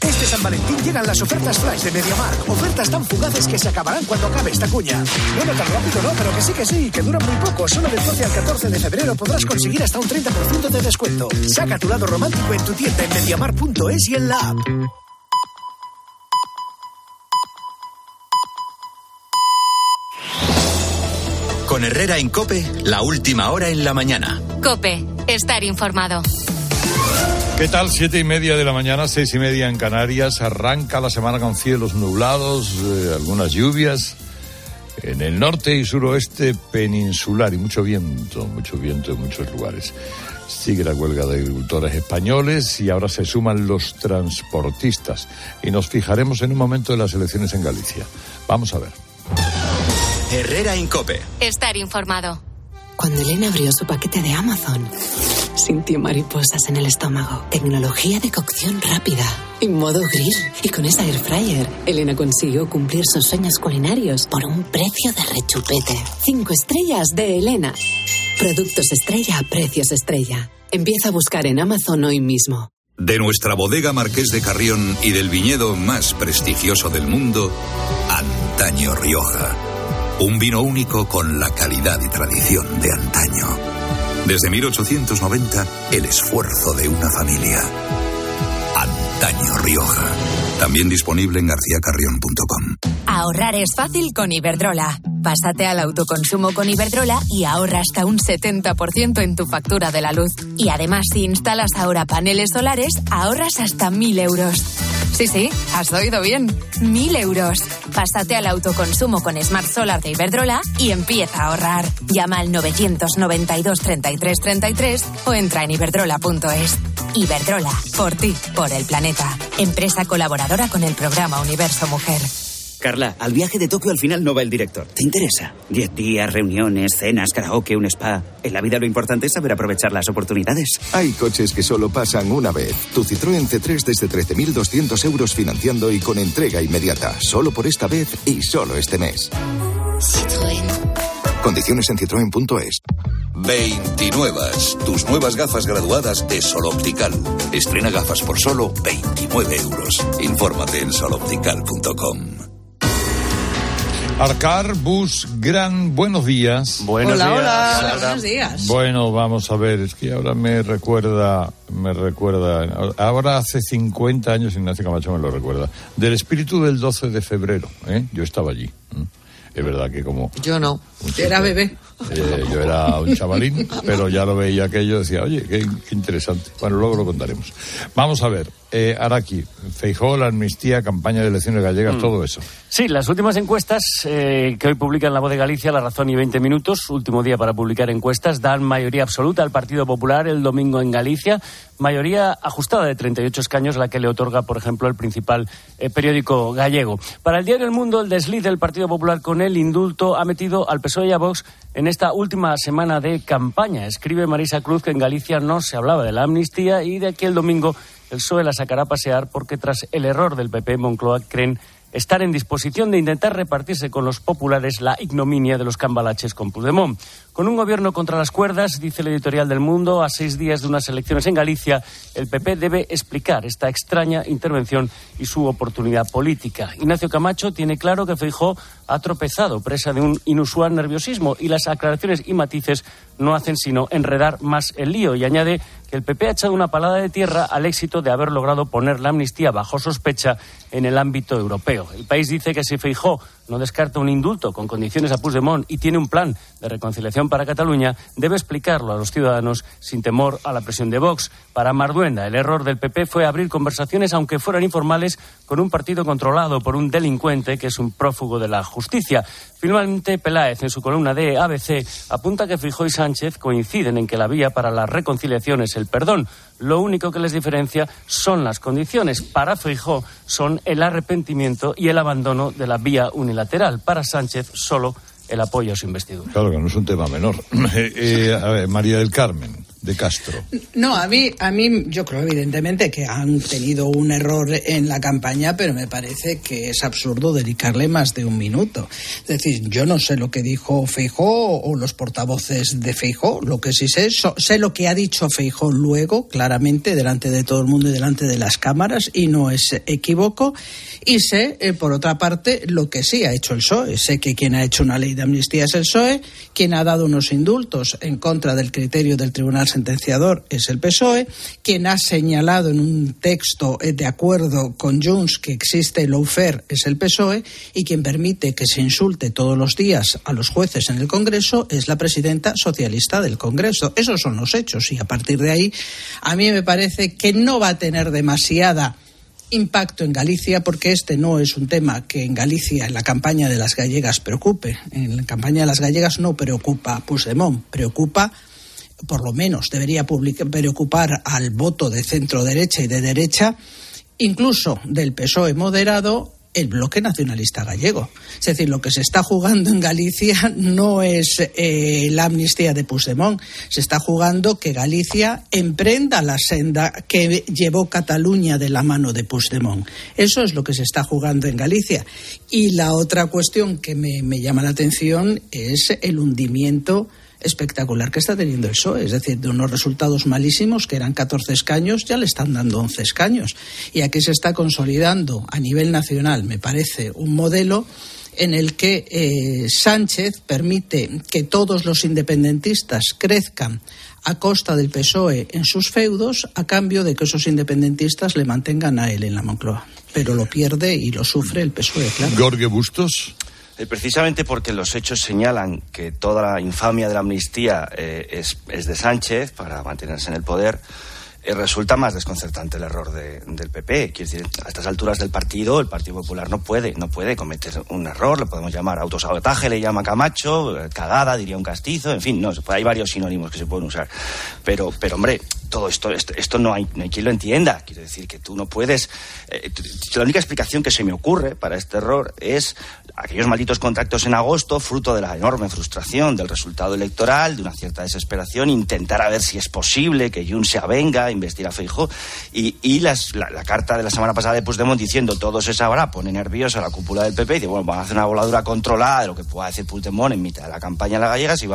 Este San Valentín llegan las ofertas flash de MediaMark. Ofertas tan fugaces que se acabarán cuando acabe esta cuña. Bueno, tan rápido no, pero que sí, que sí, que duran muy poco. Solo del 12 al 14 de febrero podrás conseguir hasta un 30% de descuento. Saca tu lado romántico en tu tienda en MediaMark.es y en la app. Con Herrera en Cope, la última hora en la mañana. Cope, estar informado. ¿Qué tal? Siete y media de la mañana, seis y media en Canarias. Arranca la semana con cielos nublados, eh, algunas lluvias en el norte y suroeste peninsular y mucho viento, mucho viento en muchos lugares. Sigue la huelga de agricultores españoles y ahora se suman los transportistas. Y nos fijaremos en un momento de las elecciones en Galicia. Vamos a ver. Herrera en Cope. Estar informado. Cuando Elena abrió su paquete de Amazon, sintió mariposas en el estómago. Tecnología de cocción rápida. En modo grill. Y con esa air fryer, Elena consiguió cumplir sus sueños culinarios por un precio de rechupete. Cinco estrellas de Elena. Productos estrella a precios estrella. Empieza a buscar en Amazon hoy mismo. De nuestra bodega Marqués de Carrión y del viñedo más prestigioso del mundo, Antaño Rioja. Un vino único con la calidad y tradición de antaño. Desde 1890, el esfuerzo de una familia. Antaño Rioja. También disponible en garcíacarrión.com. Ahorrar es fácil con Iberdrola. Pásate al autoconsumo con Iberdrola y ahorra hasta un 70% en tu factura de la luz. Y además, si instalas ahora paneles solares, ahorras hasta 1.000 euros. Sí, sí, has oído bien. 1.000 euros. Pásate al autoconsumo con Smart Solar de Iberdrola y empieza a ahorrar. Llama al 992 33 33 o entra en iberdrola.es. Iberdrola, por ti, por el planeta. Empresa colaboradora con el programa Universo Mujer. Carla, al viaje de Tokio al final no va el director. ¿Te interesa? Diez días, reuniones, cenas, karaoke, un spa. En la vida lo importante es saber aprovechar las oportunidades. Hay coches que solo pasan una vez. Tu Citroën C3 desde 13.200 euros financiando y con entrega inmediata. Solo por esta vez y solo este mes. Citroën. Condiciones en citroen.es. 29. Tus nuevas gafas graduadas de Sol Optical. Estrena gafas por solo 29 euros. Infórmate en soloptical.com. Arcar Bus Gran, buenos días. Buenos hola, días. Hola, hola, buenos días. Bueno, vamos a ver, es que ahora me recuerda, me recuerda, ahora hace 50 años, Ignacio Camacho me lo recuerda, del espíritu del 12 de febrero, ¿eh? yo estaba allí. Es verdad que como... Yo no, era bebé. Eh, yo era un chavalín, pero ya lo veía aquello, decía, oye, qué, qué interesante. Bueno, luego lo contaremos. Vamos a ver, eh, Araki, Feijó, la amnistía, campaña de elecciones gallegas, Mm. todo eso. Sí, las últimas encuestas eh, que hoy publican La Voz de Galicia, La Razón y 20 Minutos, último día para publicar encuestas, dan mayoría absoluta al Partido Popular el domingo en Galicia, mayoría ajustada de 38 escaños, la que le otorga, por ejemplo, el principal eh, periódico gallego. Para el diario El Mundo, el desliz del Partido Popular con el indulto ha metido al PSOE a Vox en esta última semana de campaña. Escribe Marisa Cruz que en Galicia no se hablaba de la amnistía y de que el domingo el PSOE la sacará a pasear porque tras el error del PP Moncloa creen estar en disposición de intentar repartirse con los populares la ignominia de los cambalaches con Puigdemont. Con un gobierno contra las cuerdas, dice el editorial del Mundo, a seis días de unas elecciones en Galicia, el PP debe explicar esta extraña intervención y su oportunidad política. Ignacio Camacho tiene claro que Feijó ha tropezado presa de un inusual nerviosismo y las aclaraciones y matices no hacen sino enredar más el lío y añade que el PP ha echado una palada de tierra al éxito de haber logrado poner la amnistía bajo sospecha en el ámbito europeo. El país dice que si Feijó no descarta un indulto con condiciones a Puigdemont y tiene un plan de reconciliación para Cataluña, debe explicarlo a los ciudadanos sin temor a la presión de Vox. Para Marduenda, el error del PP fue abrir conversaciones, aunque fueran informales, con un partido controlado por un delincuente que es un prófugo de la justicia. Finalmente, Peláez, en su columna de ABC, apunta que Fijó y Sánchez coinciden en que la vía para la reconciliación es el perdón. Lo único que les diferencia son las condiciones. Para Feijó son el arrepentimiento y el abandono de la vía unilateral. Para Sánchez, solo el apoyo a su investidura. Claro que no es un tema menor. Eh, eh, a ver, María del Carmen, de Castro. No, a mí, a mí yo creo evidentemente que han tenido un error en la campaña, pero me parece que es absurdo dedicarle más de un minuto. Es decir, yo no sé lo que dijo Feijó o los portavoces de Feijó, lo que sí sé, sé lo que ha dicho Feijó luego, claramente, delante de todo el mundo y delante de las cámaras, y no es equívoco, y sé, eh, por otra parte, lo que sí ha hecho el PSOE. Sé que quien ha hecho una ley de amnistía es el PSOE, quien ha dado unos indultos en contra del criterio del Tribunal sentenciador es el PSOE, quien ha señalado en un texto eh, de acuerdo con Junts que existe el lawfare es el PSOE y quien permite que se insulte todos los días a los jueces en el Congreso es la presidenta socialista del Congreso. Esos son los hechos y a partir de ahí a mí me parece que no va a tener demasiada impacto en Galicia, porque este no es un tema que en Galicia, en la campaña de las gallegas, preocupe. En la campaña de las gallegas no preocupa Puigdemont, preocupa por lo menos debería preocupar al voto de centro derecha y de derecha, incluso del PSOE moderado, el bloque nacionalista gallego. Es decir, lo que se está jugando en Galicia no es eh, la amnistía de Puigdemont, se está jugando que Galicia emprenda la senda que llevó Cataluña de la mano de Puigdemont. Eso es lo que se está jugando en Galicia. Y la otra cuestión que me llama la atención es el hundimiento espectacular que está teniendo el PSOE. Es decir, de unos resultados malísimos, que eran 14 escaños, ya le están dando 11 escaños. Y aquí se está consolidando a nivel nacional, me parece, un modelo en el que eh, Sánchez permite que todos los independentistas crezcan a costa del PSOE en sus feudos, a cambio de que esos independentistas le mantengan a él en la Moncloa. Pero lo pierde y lo sufre el PSOE, claro. Gorge Bustos. Eh, precisamente porque los hechos señalan que toda la infamia de la amnistía eh, es, es, de Sánchez para mantenerse en el poder, eh, resulta más desconcertante el error del PP. Quiere decir, a estas alturas del partido, el Partido Popular no puede, no puede cometer un error, lo podemos llamar autosabotaje, le llama Camacho, cagada, diría un castizo, en fin, no, hay varios sinónimos que se pueden usar. Pero, pero hombre, todo esto, esto, no, hay, no hay quien lo entienda. Quiero decir que tú no puedes. Eh, la única explicación que se me ocurre para este error es aquellos malditos contratos en agosto, fruto de la enorme frustración del resultado electoral, de una cierta desesperación, intentar a ver si es posible que Jun se avenga investir a Feijóo y, la, carta de la semana pasada de Puigdemont diciendo todo se sabrá, pone nerviosa la cúpula del PP y dice, bueno, vamos a hacer una voladura controlada de lo que pueda decir Puigdemont en mitad de la campaña de las gallegas y,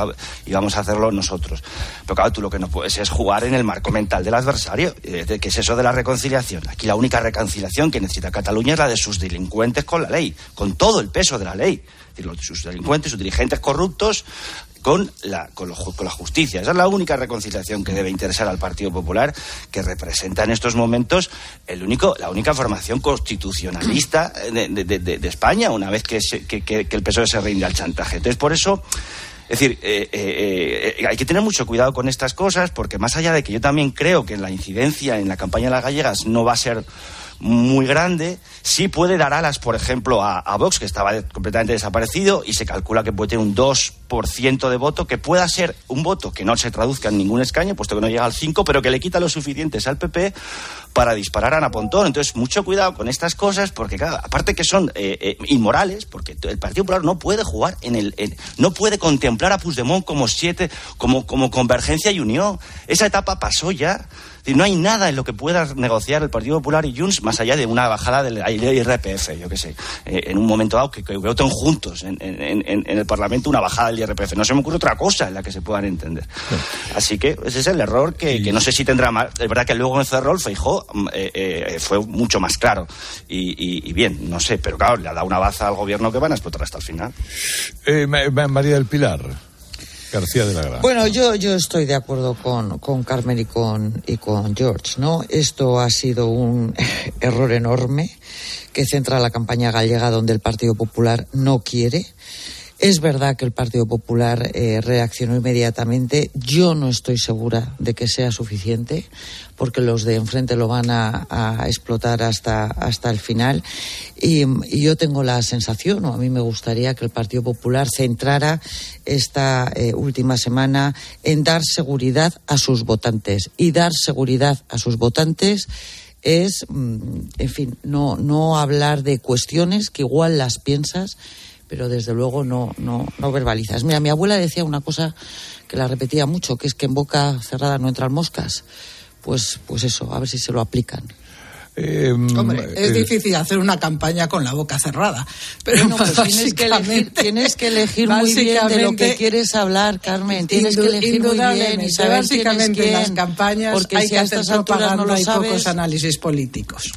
y vamos a hacerlo nosotros. Pero claro, tú lo que no puedes es jugar en el marco mental del adversario, que es eso de la reconciliación. Aquí la única reconciliación que necesita Cataluña es la de sus delincuentes con la ley, con todo el peso de la ley. sus delincuentes, sus dirigentes corruptos, con la, con, la justicia. Esa es la única reconciliación que debe interesar al Partido Popular, que representa en estos momentos el único, la única formación constitucionalista de, España, una vez que, que, el PSOE se rinde al chantaje. Entonces, por eso. Es decir, eh, eh, eh, hay que tener mucho cuidado con estas cosas, porque más allá de que yo también creo que la incidencia en la campaña de las gallegas no va a ser muy grande. Sí puede dar alas, por ejemplo, a, Vox, que estaba completamente desaparecido, y se calcula que puede tener un 2% de voto, que pueda ser un voto que no se traduzca en ningún escaño, puesto que no llega al 5, pero que le quita los suficientes al PP para disparar a Ana Pontón. Entonces, mucho cuidado con estas cosas, porque, claro, aparte que son eh, eh, inmorales, porque el Partido Popular no puede jugar en el. no puede contemplar a Puigdemont como siete, como, como convergencia y unión. Esa etapa pasó ya no hay nada en lo que pueda negociar el Partido Popular y Junts más allá de una bajada del IRPF, yo qué sé, eh, en un momento dado que, voten juntos en, el Parlamento una bajada del IRPF. No se me ocurre otra cosa en la que se puedan entender. Así que ese es el error que, no sé si tendrá más. Es verdad que luego en Ferrol Feijó mm, eh, eh, fue mucho más claro. Y, bien, no sé, pero claro, le ha dado una baza al gobierno que van a explotar hasta el final. María del Pilar. García de la. Bueno, yo, yo estoy de acuerdo con, con Carmen y con, y con George, ¿no? Esto ha sido un error enorme que centra la campaña gallega donde el Partido Popular no quiere. Es verdad que el Partido Popular eh, reaccionó inmediatamente. Yo no estoy segura de que sea suficiente, porque los de enfrente lo van a, explotar hasta, hasta el final. Y, yo tengo la sensación, o a mí me gustaría que el Partido Popular centrara esta eh, última semana en dar seguridad a sus votantes. Y dar seguridad a sus votantes es, mm, en fin, no, no hablar de cuestiones que igual las piensas pero desde luego no, no, no verbalizas. Mira, mi abuela decía una cosa que la repetía mucho, que es que en boca cerrada no entran moscas. Pues, pues eso, a ver si se lo aplican. Eh, Hombre, es eh, difícil hacer una campaña con la boca cerrada. Pero Bueno, pues tienes que elegir, básicamente- tienes que elegir muy bien de lo que básicamente, quieres hablar, Carmen. Tienes que elegir muy bien y saber quién es básicamente en las quién, campañas porque hay si que a hacer estas alturas no lo y pocos sabes, análisis políticos.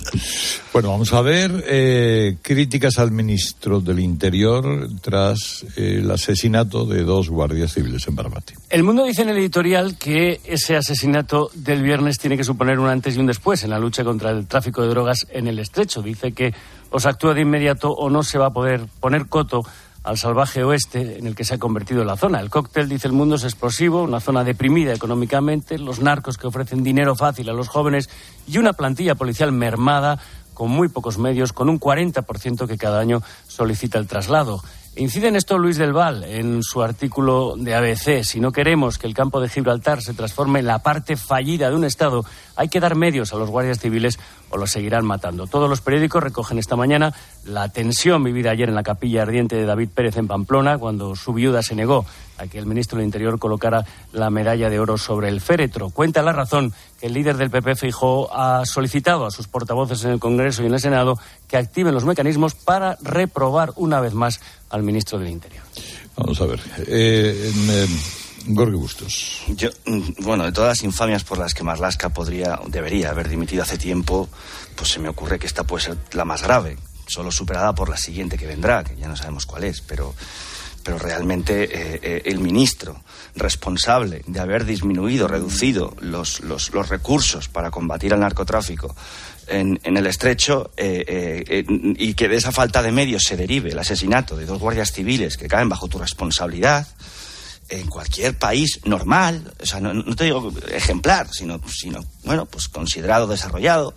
Bueno, vamos a ver eh, críticas al ministro del Interior tras eh, el asesinato de dos guardias civiles en Barbate. El mundo dice en el editorial que ese asesinato del viernes tiene que suponer un antes y un después en la lucha contra el tráfico de drogas en el estrecho. Dice que o se actúa de inmediato o no se va a poder poner coto al salvaje oeste en el que se ha convertido la zona. El cóctel, dice el mundo, es explosivo, una zona deprimida económicamente, los narcos que ofrecen dinero fácil a los jóvenes y una plantilla policial mermada con muy pocos medios, con un 40% que cada año solicita el traslado. Incide en esto Luis del Val en su artículo de ABC. Si no queremos que el campo de Gibraltar se transforme en la parte fallida de un Estado, hay que dar medios a los guardias civiles o los seguirán matando. Todos los periódicos recogen esta mañana la tensión vivida ayer en la capilla ardiente de David Pérez en Pamplona cuando su viuda se negó a que el ministro del Interior colocara la medalla de oro sobre el féretro. Cuenta la razón que el líder del PP Fijó ha solicitado a sus portavoces en el Congreso y en el Senado que activen los mecanismos para reprobar una vez más al ministro del Interior. Vamos a ver. Eh, eh, Gorgi Bustos. Yo, mm, bueno, de todas las infamias por las que Marlaska podría, debería haber dimitido hace tiempo, pues se me ocurre que esta puede ser la más grave, solo superada por la siguiente que vendrá, que ya no sabemos cuál es, pero, pero realmente eh, eh, el ministro responsable de haber disminuido, reducido los, los, los recursos para combatir el narcotráfico en, en el estrecho eh, y que de esa falta de medios se derive el asesinato de dos guardias civiles que caen bajo tu responsabilidad, en cualquier país normal, o sea, no, te digo ejemplar, sino, sino bueno, pues considerado desarrollado,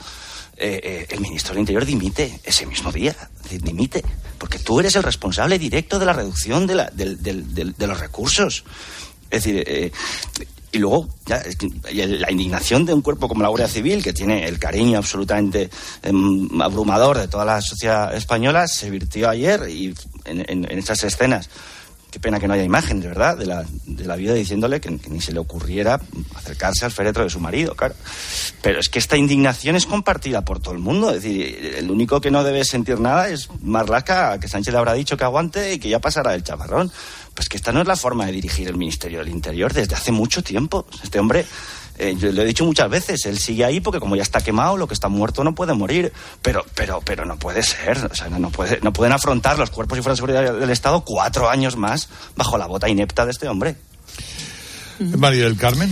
eh, eh, el ministro del Interior dimite ese mismo día, di- dimite, porque tú eres el responsable directo de la reducción de, la- del- del- de los recursos. Es decir, eh, y luego ya, la indignación de un cuerpo como la Guardia Civil, que tiene el cariño absolutamente em, abrumador de toda la sociedad española, se virtió ayer y en, en- en esas escenas Qué pena que no haya imagen, de verdad, de la, de la viuda diciéndole que, que ni se le ocurriera acercarse al féretro de su marido, claro. Pero es que esta indignación es compartida por todo el mundo. Es decir, el único que no debe sentir nada es Marlaska, que Sánchez le habrá dicho que aguante y que ya pasará el chaparrón. Pues que esta no es la forma de dirigir el Ministerio del Interior desde hace mucho tiempo. Este hombre, eh, yo lo he dicho muchas veces, él sigue ahí porque como ya está quemado, lo que está muerto no puede morir. Pero, pero, pero no puede ser. O sea, no, no puede, no pueden afrontar los cuerpos y fuerzas de seguridad del Estado cuatro años más bajo la bota inepta de este hombre. María del Carmen.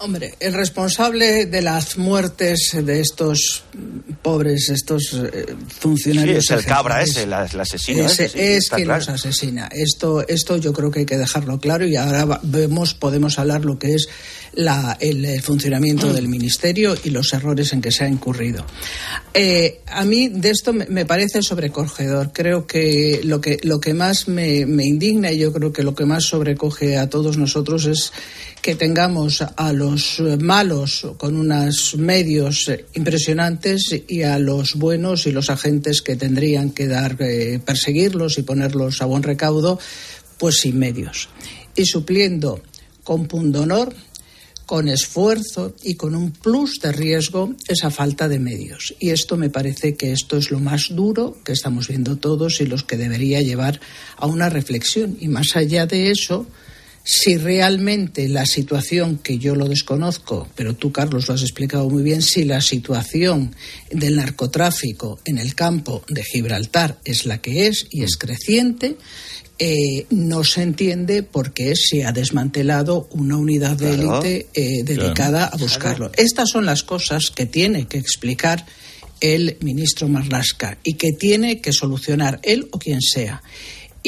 Hombre, el responsable de las muertes de estos pobres, estos eh, funcionarios. Sí, es el cabra ese, el asesino ese ese, sí, es quien claro. los asesina. Esto, esto yo creo que hay que dejarlo claro y ahora vemos, podemos hablar lo que es la- el, el funcionamiento del ministerio y los errores en que se ha incurrido. Eh, a mí de esto me, parece sobrecogedor. Creo que lo que, lo que más me, me indigna y yo creo que lo que más sobrecoge a todos nosotros es que tengamos a los eh, malos con unos medios eh, impresionantes y a los buenos y los agentes que tendrían que dar eh, perseguirlos y ponerlos a buen recaudo pues sin medios y supliendo con pundonor con esfuerzo y con un plus de riesgo esa falta de medios. Y esto me parece que esto es lo más duro que estamos viendo todos y los que debería llevar a una reflexión. Y más allá de eso, si realmente la situación, que yo lo desconozco, pero tú, Carlos, lo has explicado muy bien, si la situación del narcotráfico en el campo de Gibraltar es la que es y es creciente, eh, no se entiende por qué se ha desmantelado una unidad de Claro. élite eh, dedicada a buscarlo. Estas son las cosas que tiene que explicar el ministro Marlaska y que tiene que solucionar él o quien sea.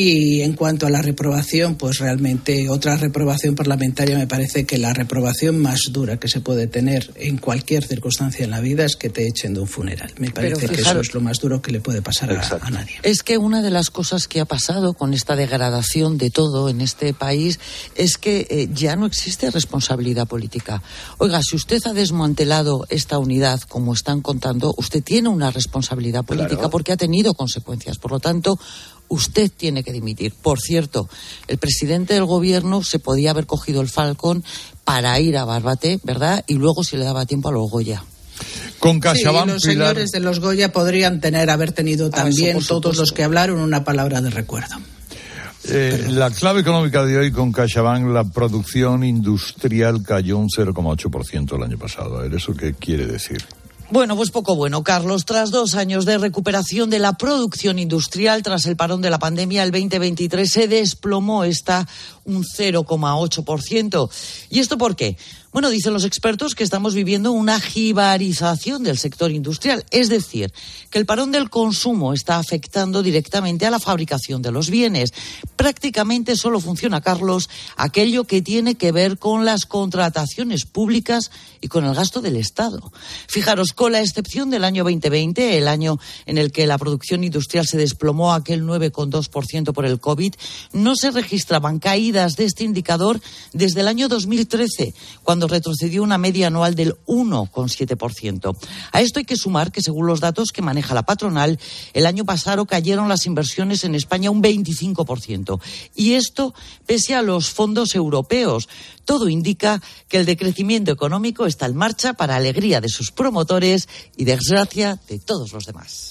Y en cuanto a la reprobación, pues realmente otra reprobación parlamentaria me parece que la reprobación más dura que se puede tener en cualquier circunstancia en la vida es que te echen de un funeral. Me Pero parece que eso es lo más duro que le puede pasar a, a nadie. Es que una de las cosas que ha pasado con esta degradación de todo en este país es que eh, ya no existe responsabilidad política. Oiga, si usted ha desmantelado esta unidad, como están contando, usted tiene una responsabilidad política Claro. porque ha tenido consecuencias. Por lo tanto, usted tiene que dimitir. Por cierto, el presidente del gobierno se podía haber cogido el Falcon para ir a Barbate, ¿verdad? Y luego si le daba tiempo a los Goya. Con Sí, y los señores de los Goya podrían tener, haber tenido también, por todos los que hablaron, una palabra de recuerdo. Eh, la clave económica de hoy con CaixaBank, la producción industrial cayó un 0,8% el año pasado. A ver, ¿eso qué quiere decir? Bueno, pues poco bueno, Carlos. Tras dos años de recuperación de la producción industrial tras el parón de la pandemia, el 2023 se desplomó, está un 0,8%. ¿Y esto por qué? Bueno, dicen los expertos que estamos viviendo una jibarización del sector industrial, es decir, que el parón del consumo está afectando directamente a la fabricación de los bienes. Prácticamente solo funciona, Carlos, aquello que tiene que ver con las contrataciones públicas y con el gasto del Estado. Fijaros, con la excepción del año 2020, el año en el que la producción industrial se desplomó aquel 9,2% por el COVID, no se registraban caídas de este indicador desde el año 2013, cuando retrocedió una media anual del 1,7%. A esto hay que sumar que, según los datos que maneja la patronal, el año pasado cayeron las inversiones en España un 25%. Y esto pese a los fondos europeos. Todo indica que el decrecimiento económico está en marcha para alegría de sus promotores y desgracia de todos los demás.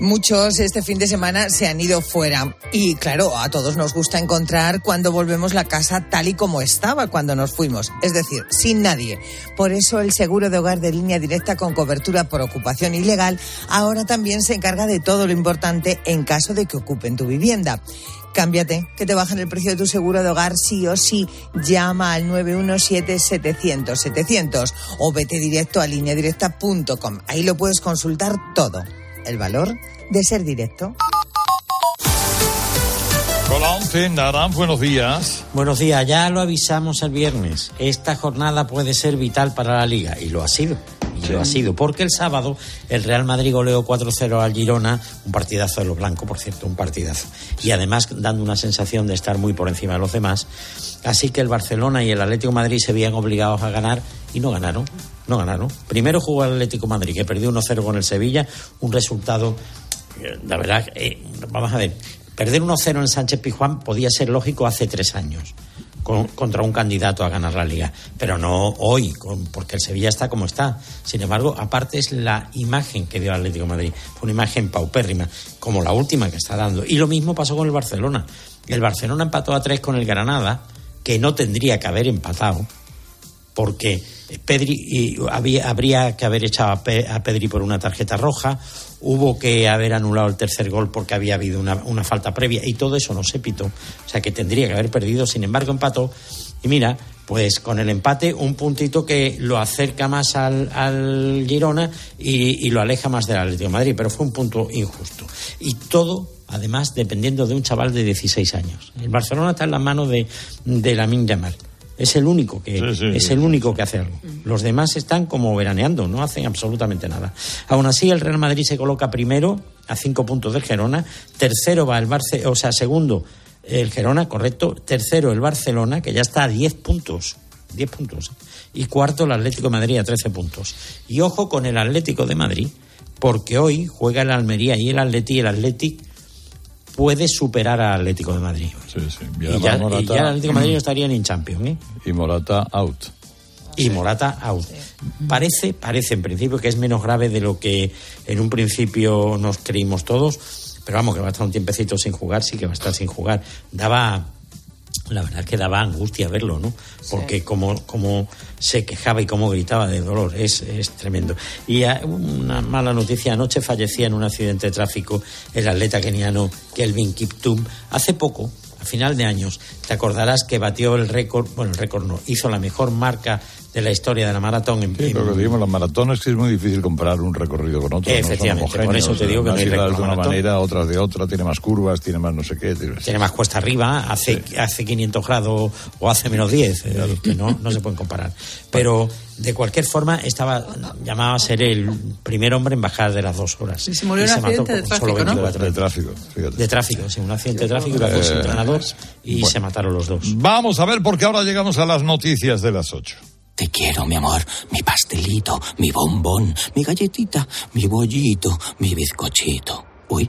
Muchos este fin de semana se han ido fuera y claro, a todos nos gusta encontrar cuando volvemos la casa tal y como estaba cuando nos fuimos, es decir, sin nadie. Por eso el seguro de hogar de línea directa con cobertura por ocupación ilegal ahora también se encarga de todo lo importante en caso de que ocupen tu vivienda. Cámbiate, que te bajen el precio de tu seguro de hogar sí o sí. Llama al 917-700-700 o vete directo a lineadirecta.com. Ahí lo puedes consultar todo. El valor de ser directo. 11, Naran, buenos días. Buenos días, ya lo avisamos el viernes. Esta jornada puede ser vital para la liga y lo ha sido. Lo ha sido, porque el sábado el Real Madrid goleó 4-0 al Girona, un partidazo de los blancos, por cierto, un partidazo. Y además dando una sensación de estar muy por encima de los demás. Así que el Barcelona y el Atlético Madrid se veían obligados a ganar y no ganaron. No ganaron. Primero jugó el Atlético Madrid, que perdió 1-0 con el Sevilla, un resultado, eh, la verdad, eh, vamos a ver, perder 1-0 en Sánchez Pijuán podía ser lógico hace tres años con- contra un candidato a ganar la liga, pero no hoy, con- porque el Sevilla está como está. Sin embargo, aparte es la imagen que dio el Atlético Madrid, fue una imagen paupérrima, como la última que está dando. Y lo mismo pasó con el Barcelona. El Barcelona empató a tres con el Granada, que no tendría que haber empatado, porque Pedri y había, habría que haber echado a Pedri por una tarjeta roja, hubo que haber anulado el tercer gol porque había habido una, falta previa y todo eso no se pitó, o sea que tendría que haber perdido, sin embargo empató y mira, pues con el empate un puntito que lo acerca más al, Girona y, lo aleja más del Atlético de Madrid, pero fue un punto injusto y todo además dependiendo de un chaval de 16 años. El Barcelona está en las manos de, de Lamin Yamal. Es el único que Sí, sí, es el único que hace algo. Los demás están como veraneando, no hacen absolutamente nada. Aún así, el Real Madrid se coloca primero a cinco puntos del Gerona, tercero va el Barce, o sea, segundo el Gerona, correcto, tercero el Barcelona, que ya está a 10 puntos. 10 puntos. Y cuarto el Atlético de Madrid a 13 puntos. Y ojo con el Atlético de Madrid, porque hoy juega el Almería y el Atleti, y el Atlético puede superar al Atlético de Madrid. Sí, sí. Y ya, Morata- y ya el Atlético de Madrid no estaría ni en Champions, ¿eh? Y Morata out. y Morata out. Parece, parece en principio que es menos grave de lo que en un principio nos creímos todos, pero vamos, que va a estar un tiempecito sin jugar, sí que va a estar sin jugar. Daba, la verdad es que daba angustia verlo, ¿no? Porque como, como se quejaba y cómo gritaba de dolor, es, es tremendo. Y una mala noticia, anoche fallecía en un accidente de tráfico el atleta keniano Kelvin Kiptum. Hace poco, final de años, te acordarás que batió el récord, bueno, el récord no, hizo la mejor marca de la historia de la maratón en Sí, lo que decimos, las maratones que es muy difícil comparar un recorrido con otro. Efectivamente, no por eso te digo que no hay récord de una maratón. manera, otras de otra, tiene más curvas, tiene más no sé qué. tiene- Tiene más cuesta arriba, hace, hace 500 grados o hace menos 10, eh, que no, no se pueden comparar. Pero de cualquier forma, estaba llamado a ser el primer hombre en bajar de las dos horas. Y se murió en un mató accidente de con tráfico, solo ¿no? 24 De tráfico, fíjate. De tráfico, sí, un accidente de tráfico, su Eh, entrenador y bueno. se mataron los dos. Vamos a ver, porque ahora llegamos a las noticias de las 8. Te quiero, mi amor, mi pastelito, mi bombón, mi galletita, mi bollito, mi bizcochito. Uy,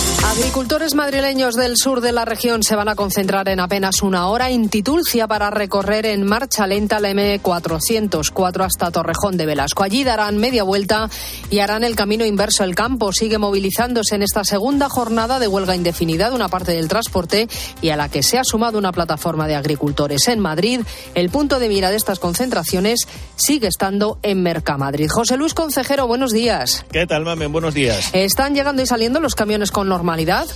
Agricultores madrileños del sur de la región se van a concentrar en apenas una hora en Titulcia para recorrer en marcha lenta la M404 hasta Torrejón de Velasco. Allí darán media vuelta y harán el camino inverso. El campo sigue movilizándose en esta segunda jornada de huelga indefinida de una parte del transporte y a la que se ha sumado una plataforma de agricultores. En Madrid, el punto de mira de estas concentraciones sigue estando en Mercamadrid. José Luis Concejero, buenos días. ¿Qué tal, Mamen? Buenos días. ¿Están llegando y saliendo los camiones con normalidad?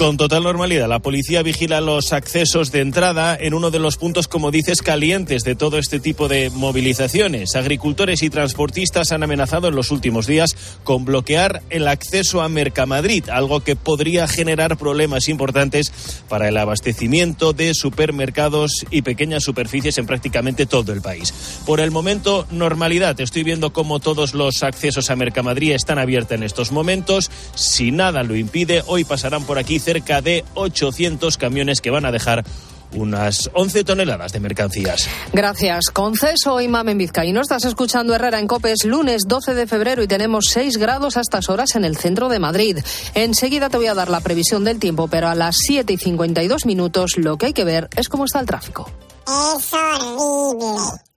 Con total normalidad, la policía vigila los accesos de entrada en uno de los puntos, como dices, calientes de todo este tipo de movilizaciones. Agricultores y transportistas han amenazado en los últimos días con bloquear el acceso a Mercamadrid, algo que podría generar problemas importantes para el abastecimiento de supermercados y pequeñas superficies en prácticamente todo el país. Por el momento, normalidad. Estoy viendo cómo todos los accesos a Mercamadrid están abiertos en estos momentos. Si nada lo impide, hoy pasarán por aquí cerca de 800 camiones que van a dejar unas 11 toneladas de mercancías. Gracias. Conceso y Mamen Vizcaíno. Estás escuchando Herrera en Copes, lunes 12 de febrero y tenemos 6 grados a estas horas en el centro de Madrid. Enseguida te voy a dar la previsión del tiempo, pero a las 7 y 52 minutos lo que hay que ver es cómo está el tráfico. Es horrible.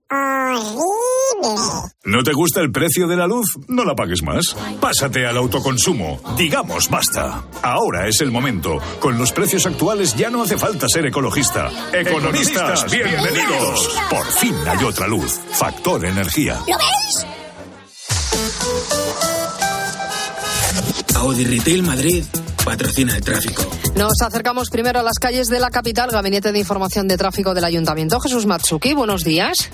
¿No te gusta el precio de la luz? No la pagues más. Pásate al autoconsumo. Digamos basta. Ahora es el momento. Con los precios actuales ya no hace falta ser ecologista. Economistas, bienvenidos. Por fin hay otra luz. Factor energía. ¿Lo veis? Audi Retail Madrid patrocina el tráfico. Nos acercamos primero a las calles de la capital, Gabinete de Información de Tráfico del Ayuntamiento. Jesús Matsuki, buenos días.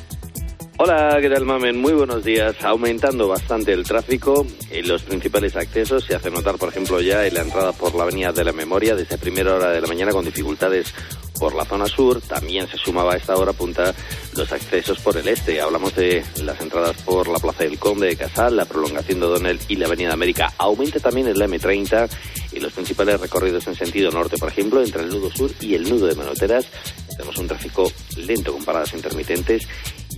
Hola, ¿qué tal, Mamen? Muy buenos días. Aumentando bastante el tráfico en los principales accesos. Se hace notar, por ejemplo, ya en la entrada por la Avenida de la Memoria desde primera hora de la mañana con dificultades por la zona sur. También se sumaba a esta hora punta los accesos por el este. Hablamos de las entradas por la Plaza del Conde de Casal, la prolongación de Donel y la Avenida América. Aumenta también en la M30 y los principales recorridos en sentido norte, por ejemplo, entre el nudo sur y el nudo de Manoteras. Tenemos un tráfico lento con paradas intermitentes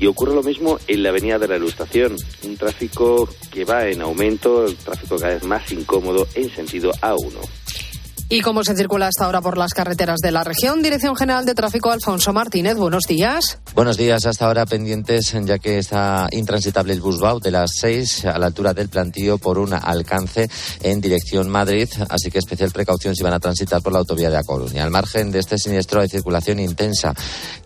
y ocurre lo mismo en la Avenida de la Ilustración, un tráfico que va en aumento, el tráfico cada vez más incómodo en sentido A1. ¿Y cómo se circula hasta ahora por las carreteras de la región? Dirección General de Tráfico, Alfonso Martínez, buenos días. Buenos días, hasta ahora pendientes ya que está intransitable el Busbau de las 6 a la altura del plantío por un alcance en dirección Madrid, así que especial precaución si van a transitar por la autovía de A Coruña. Al margen de este siniestro hay circulación intensa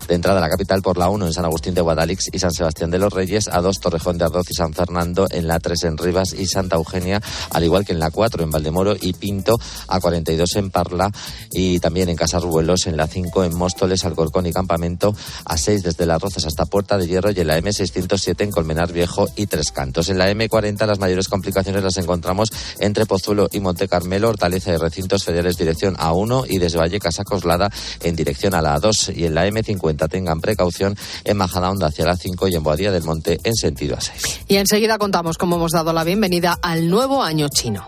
de entrada a la capital por la 1 en San Agustín de Guadalix y San Sebastián de los Reyes, a 2 Torrejón de Ardoz y San Fernando, en la 3 en Rivas y Santa Eugenia, al igual que en la 4 en Valdemoro y Pinto, a 42 en Parla y también en Casarruelos, en la 5 en Móstoles, Alcorcón y Campamento, a 6 desde Las Rozas hasta Puerta de Hierro y en la M607 en Colmenar Viejo y Tres Cantos. En la M40 las mayores complicaciones las encontramos entre Pozuelo y Monte Carmelo, Hortaleza y Recintos Federales dirección A1 y desde Vallecas a Coslada en dirección a la A2 y en la M50 tengan precaución en Majadahonda hacia la 5 y en Boadía del Monte en sentido A6. Y enseguida contamos cómo hemos dado la bienvenida al nuevo año chino.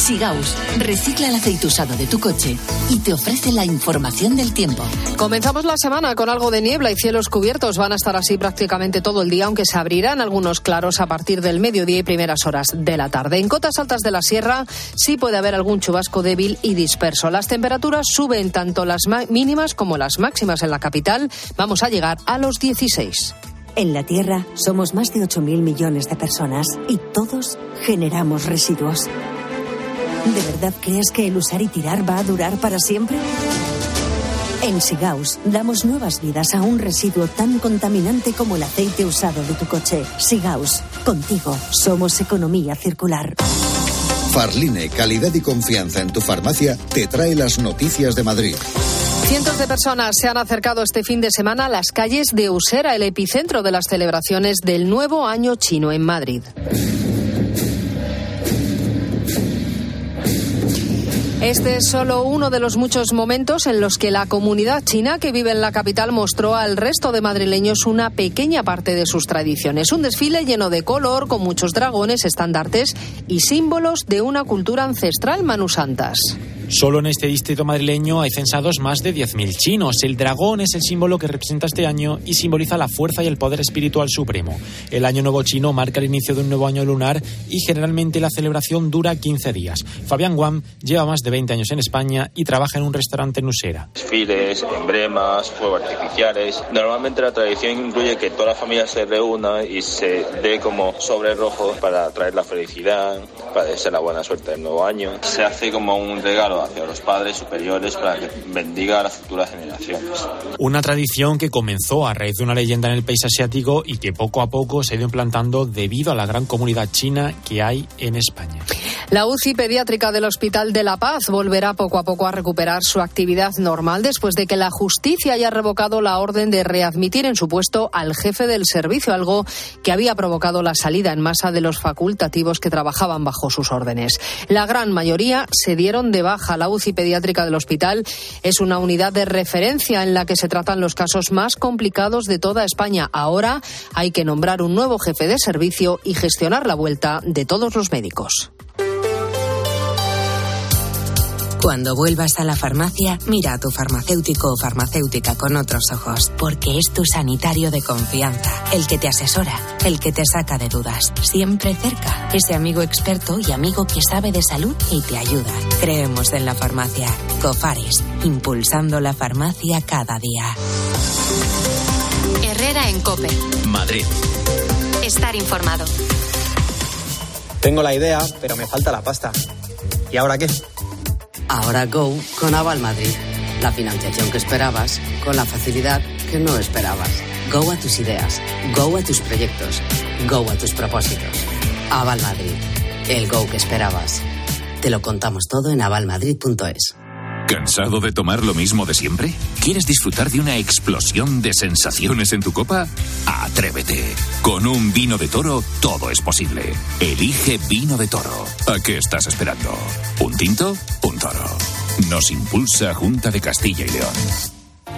Sigaus recicla el aceite usado de tu coche y te ofrece la información del tiempo. Comenzamos la semana con algo de niebla y cielos cubiertos. Van a estar así prácticamente todo el día, aunque se abrirán algunos claros a partir del mediodía y primeras horas de la tarde. En cotas altas de la sierra sí puede haber algún chubasco débil y disperso. Las temperaturas suben tanto las mínimas como las máximas en la capital. Vamos a llegar a los 16. En la Tierra somos más de 8.000 millones de personas y todos generamos residuos. ¿De verdad crees que el usar y tirar va a durar para siempre? En Sigaus damos nuevas vidas a un residuo tan contaminante como el aceite usado de tu coche. Sigaus, contigo somos economía circular. Farline, calidad y confianza en tu farmacia, te trae las noticias de Madrid. Cientos de personas se han acercado este fin de semana a las calles de Usera, el epicentro de las celebraciones del nuevo año chino en Madrid. Este es solo uno de los muchos momentos en los que la comunidad china que vive en la capital mostró al resto de madrileños una pequeña parte de sus tradiciones. Un desfile lleno de color, con muchos dragones, estandartes y símbolos de una cultura ancestral manusantas. Solo en este distrito madrileño hay censados más de 10.000 chinos. El dragón es el símbolo que representa este año y simboliza la fuerza y el poder espiritual supremo. El año nuevo chino marca el inicio de un nuevo año lunar y generalmente la celebración dura 15 días. Fabián Guam lleva más de 20 años en España y trabaja en un restaurante en Usera. Desfiles, emblemas, fuegos artificiales. Normalmente la tradición incluye que toda la familia se reúna y se dé como sobre rojo para traer la felicidad, para desear la buena suerte del nuevo año. Se hace como un regalo hacia los padres superiores para que bendiga a las futuras generaciones. Una tradición que comenzó a raíz de una leyenda en el país asiático y que poco a poco se ha ido implantando debido a la gran comunidad china que hay en España. La UCI pediátrica del Hospital de La Paz volverá poco a poco a recuperar su actividad normal después de que la justicia haya revocado la orden de readmitir en su puesto al jefe del servicio, algo que había provocado la salida en masa de los facultativos que trabajaban bajo sus órdenes. La gran mayoría se dieron de baja. La UCI pediátrica del hospital es una unidad de referencia en la que se tratan los casos más complicados de toda España. Ahora hay que nombrar un nuevo jefe de servicio y gestionar la vuelta de todos los médicos. Cuando vuelvas a la farmacia, mira a tu farmacéutico o farmacéutica con otros ojos, porque es tu sanitario de confianza, el que te asesora, el que te saca de dudas, siempre cerca, ese amigo experto y amigo que sabe de salud y te ayuda. Creemos en la farmacia. Cofares, impulsando la farmacia cada día. Herrera en Cope. Madrid. Estar informado. Tengo la idea, pero me falta la pasta. ¿Y ahora qué? Ahora Go con Aval Madrid. La financiación que esperabas con la facilidad que no esperabas. Go a tus ideas. Go a tus proyectos. Go a tus propósitos. Aval Madrid. El Go que esperabas. Te lo contamos todo en avalmadrid.es. ¿Cansado de tomar lo mismo de siempre? ¿Quieres disfrutar de una explosión de sensaciones en tu copa? Atrévete. Con un vino de toro todo es posible. Elige vino de toro. ¿A qué estás esperando? ¿Un tinto? Un toro. Nos impulsa Junta de Castilla y León.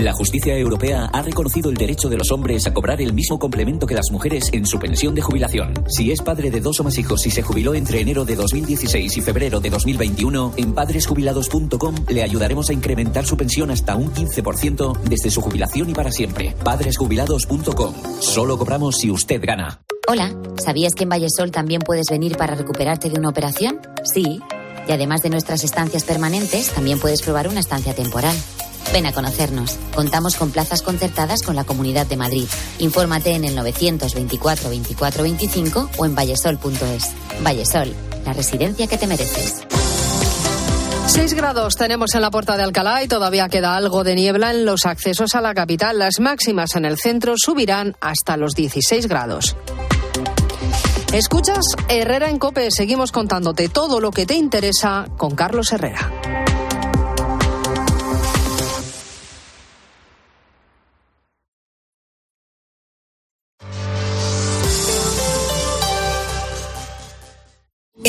La justicia europea ha reconocido el derecho de los hombres a cobrar el mismo complemento que las mujeres en su pensión de jubilación. Si es padre de dos o más hijos y se jubiló entre enero de 2016 y febrero de 2021, en padresjubilados.com le ayudaremos a incrementar su pensión hasta un 15% desde su jubilación y para siempre. Padresjubilados.com. Solo cobramos si usted gana. Hola, ¿sabías que en Vallesol también puedes venir para recuperarte de una operación? Sí. Y además de nuestras estancias permanentes, también puedes probar una estancia temporal. Ven a conocernos. Contamos con plazas concertadas con la Comunidad de Madrid. Infórmate en el 924 24 25 o en vallesol.es. Vallesol, la residencia que te mereces. 6 grados tenemos en la puerta de Alcalá y todavía queda algo de niebla en los accesos a la capital. Las máximas en el centro subirán hasta los 16 grados. Escuchas Herrera en Cope. Seguimos contándote todo lo que te interesa con Carlos Herrera.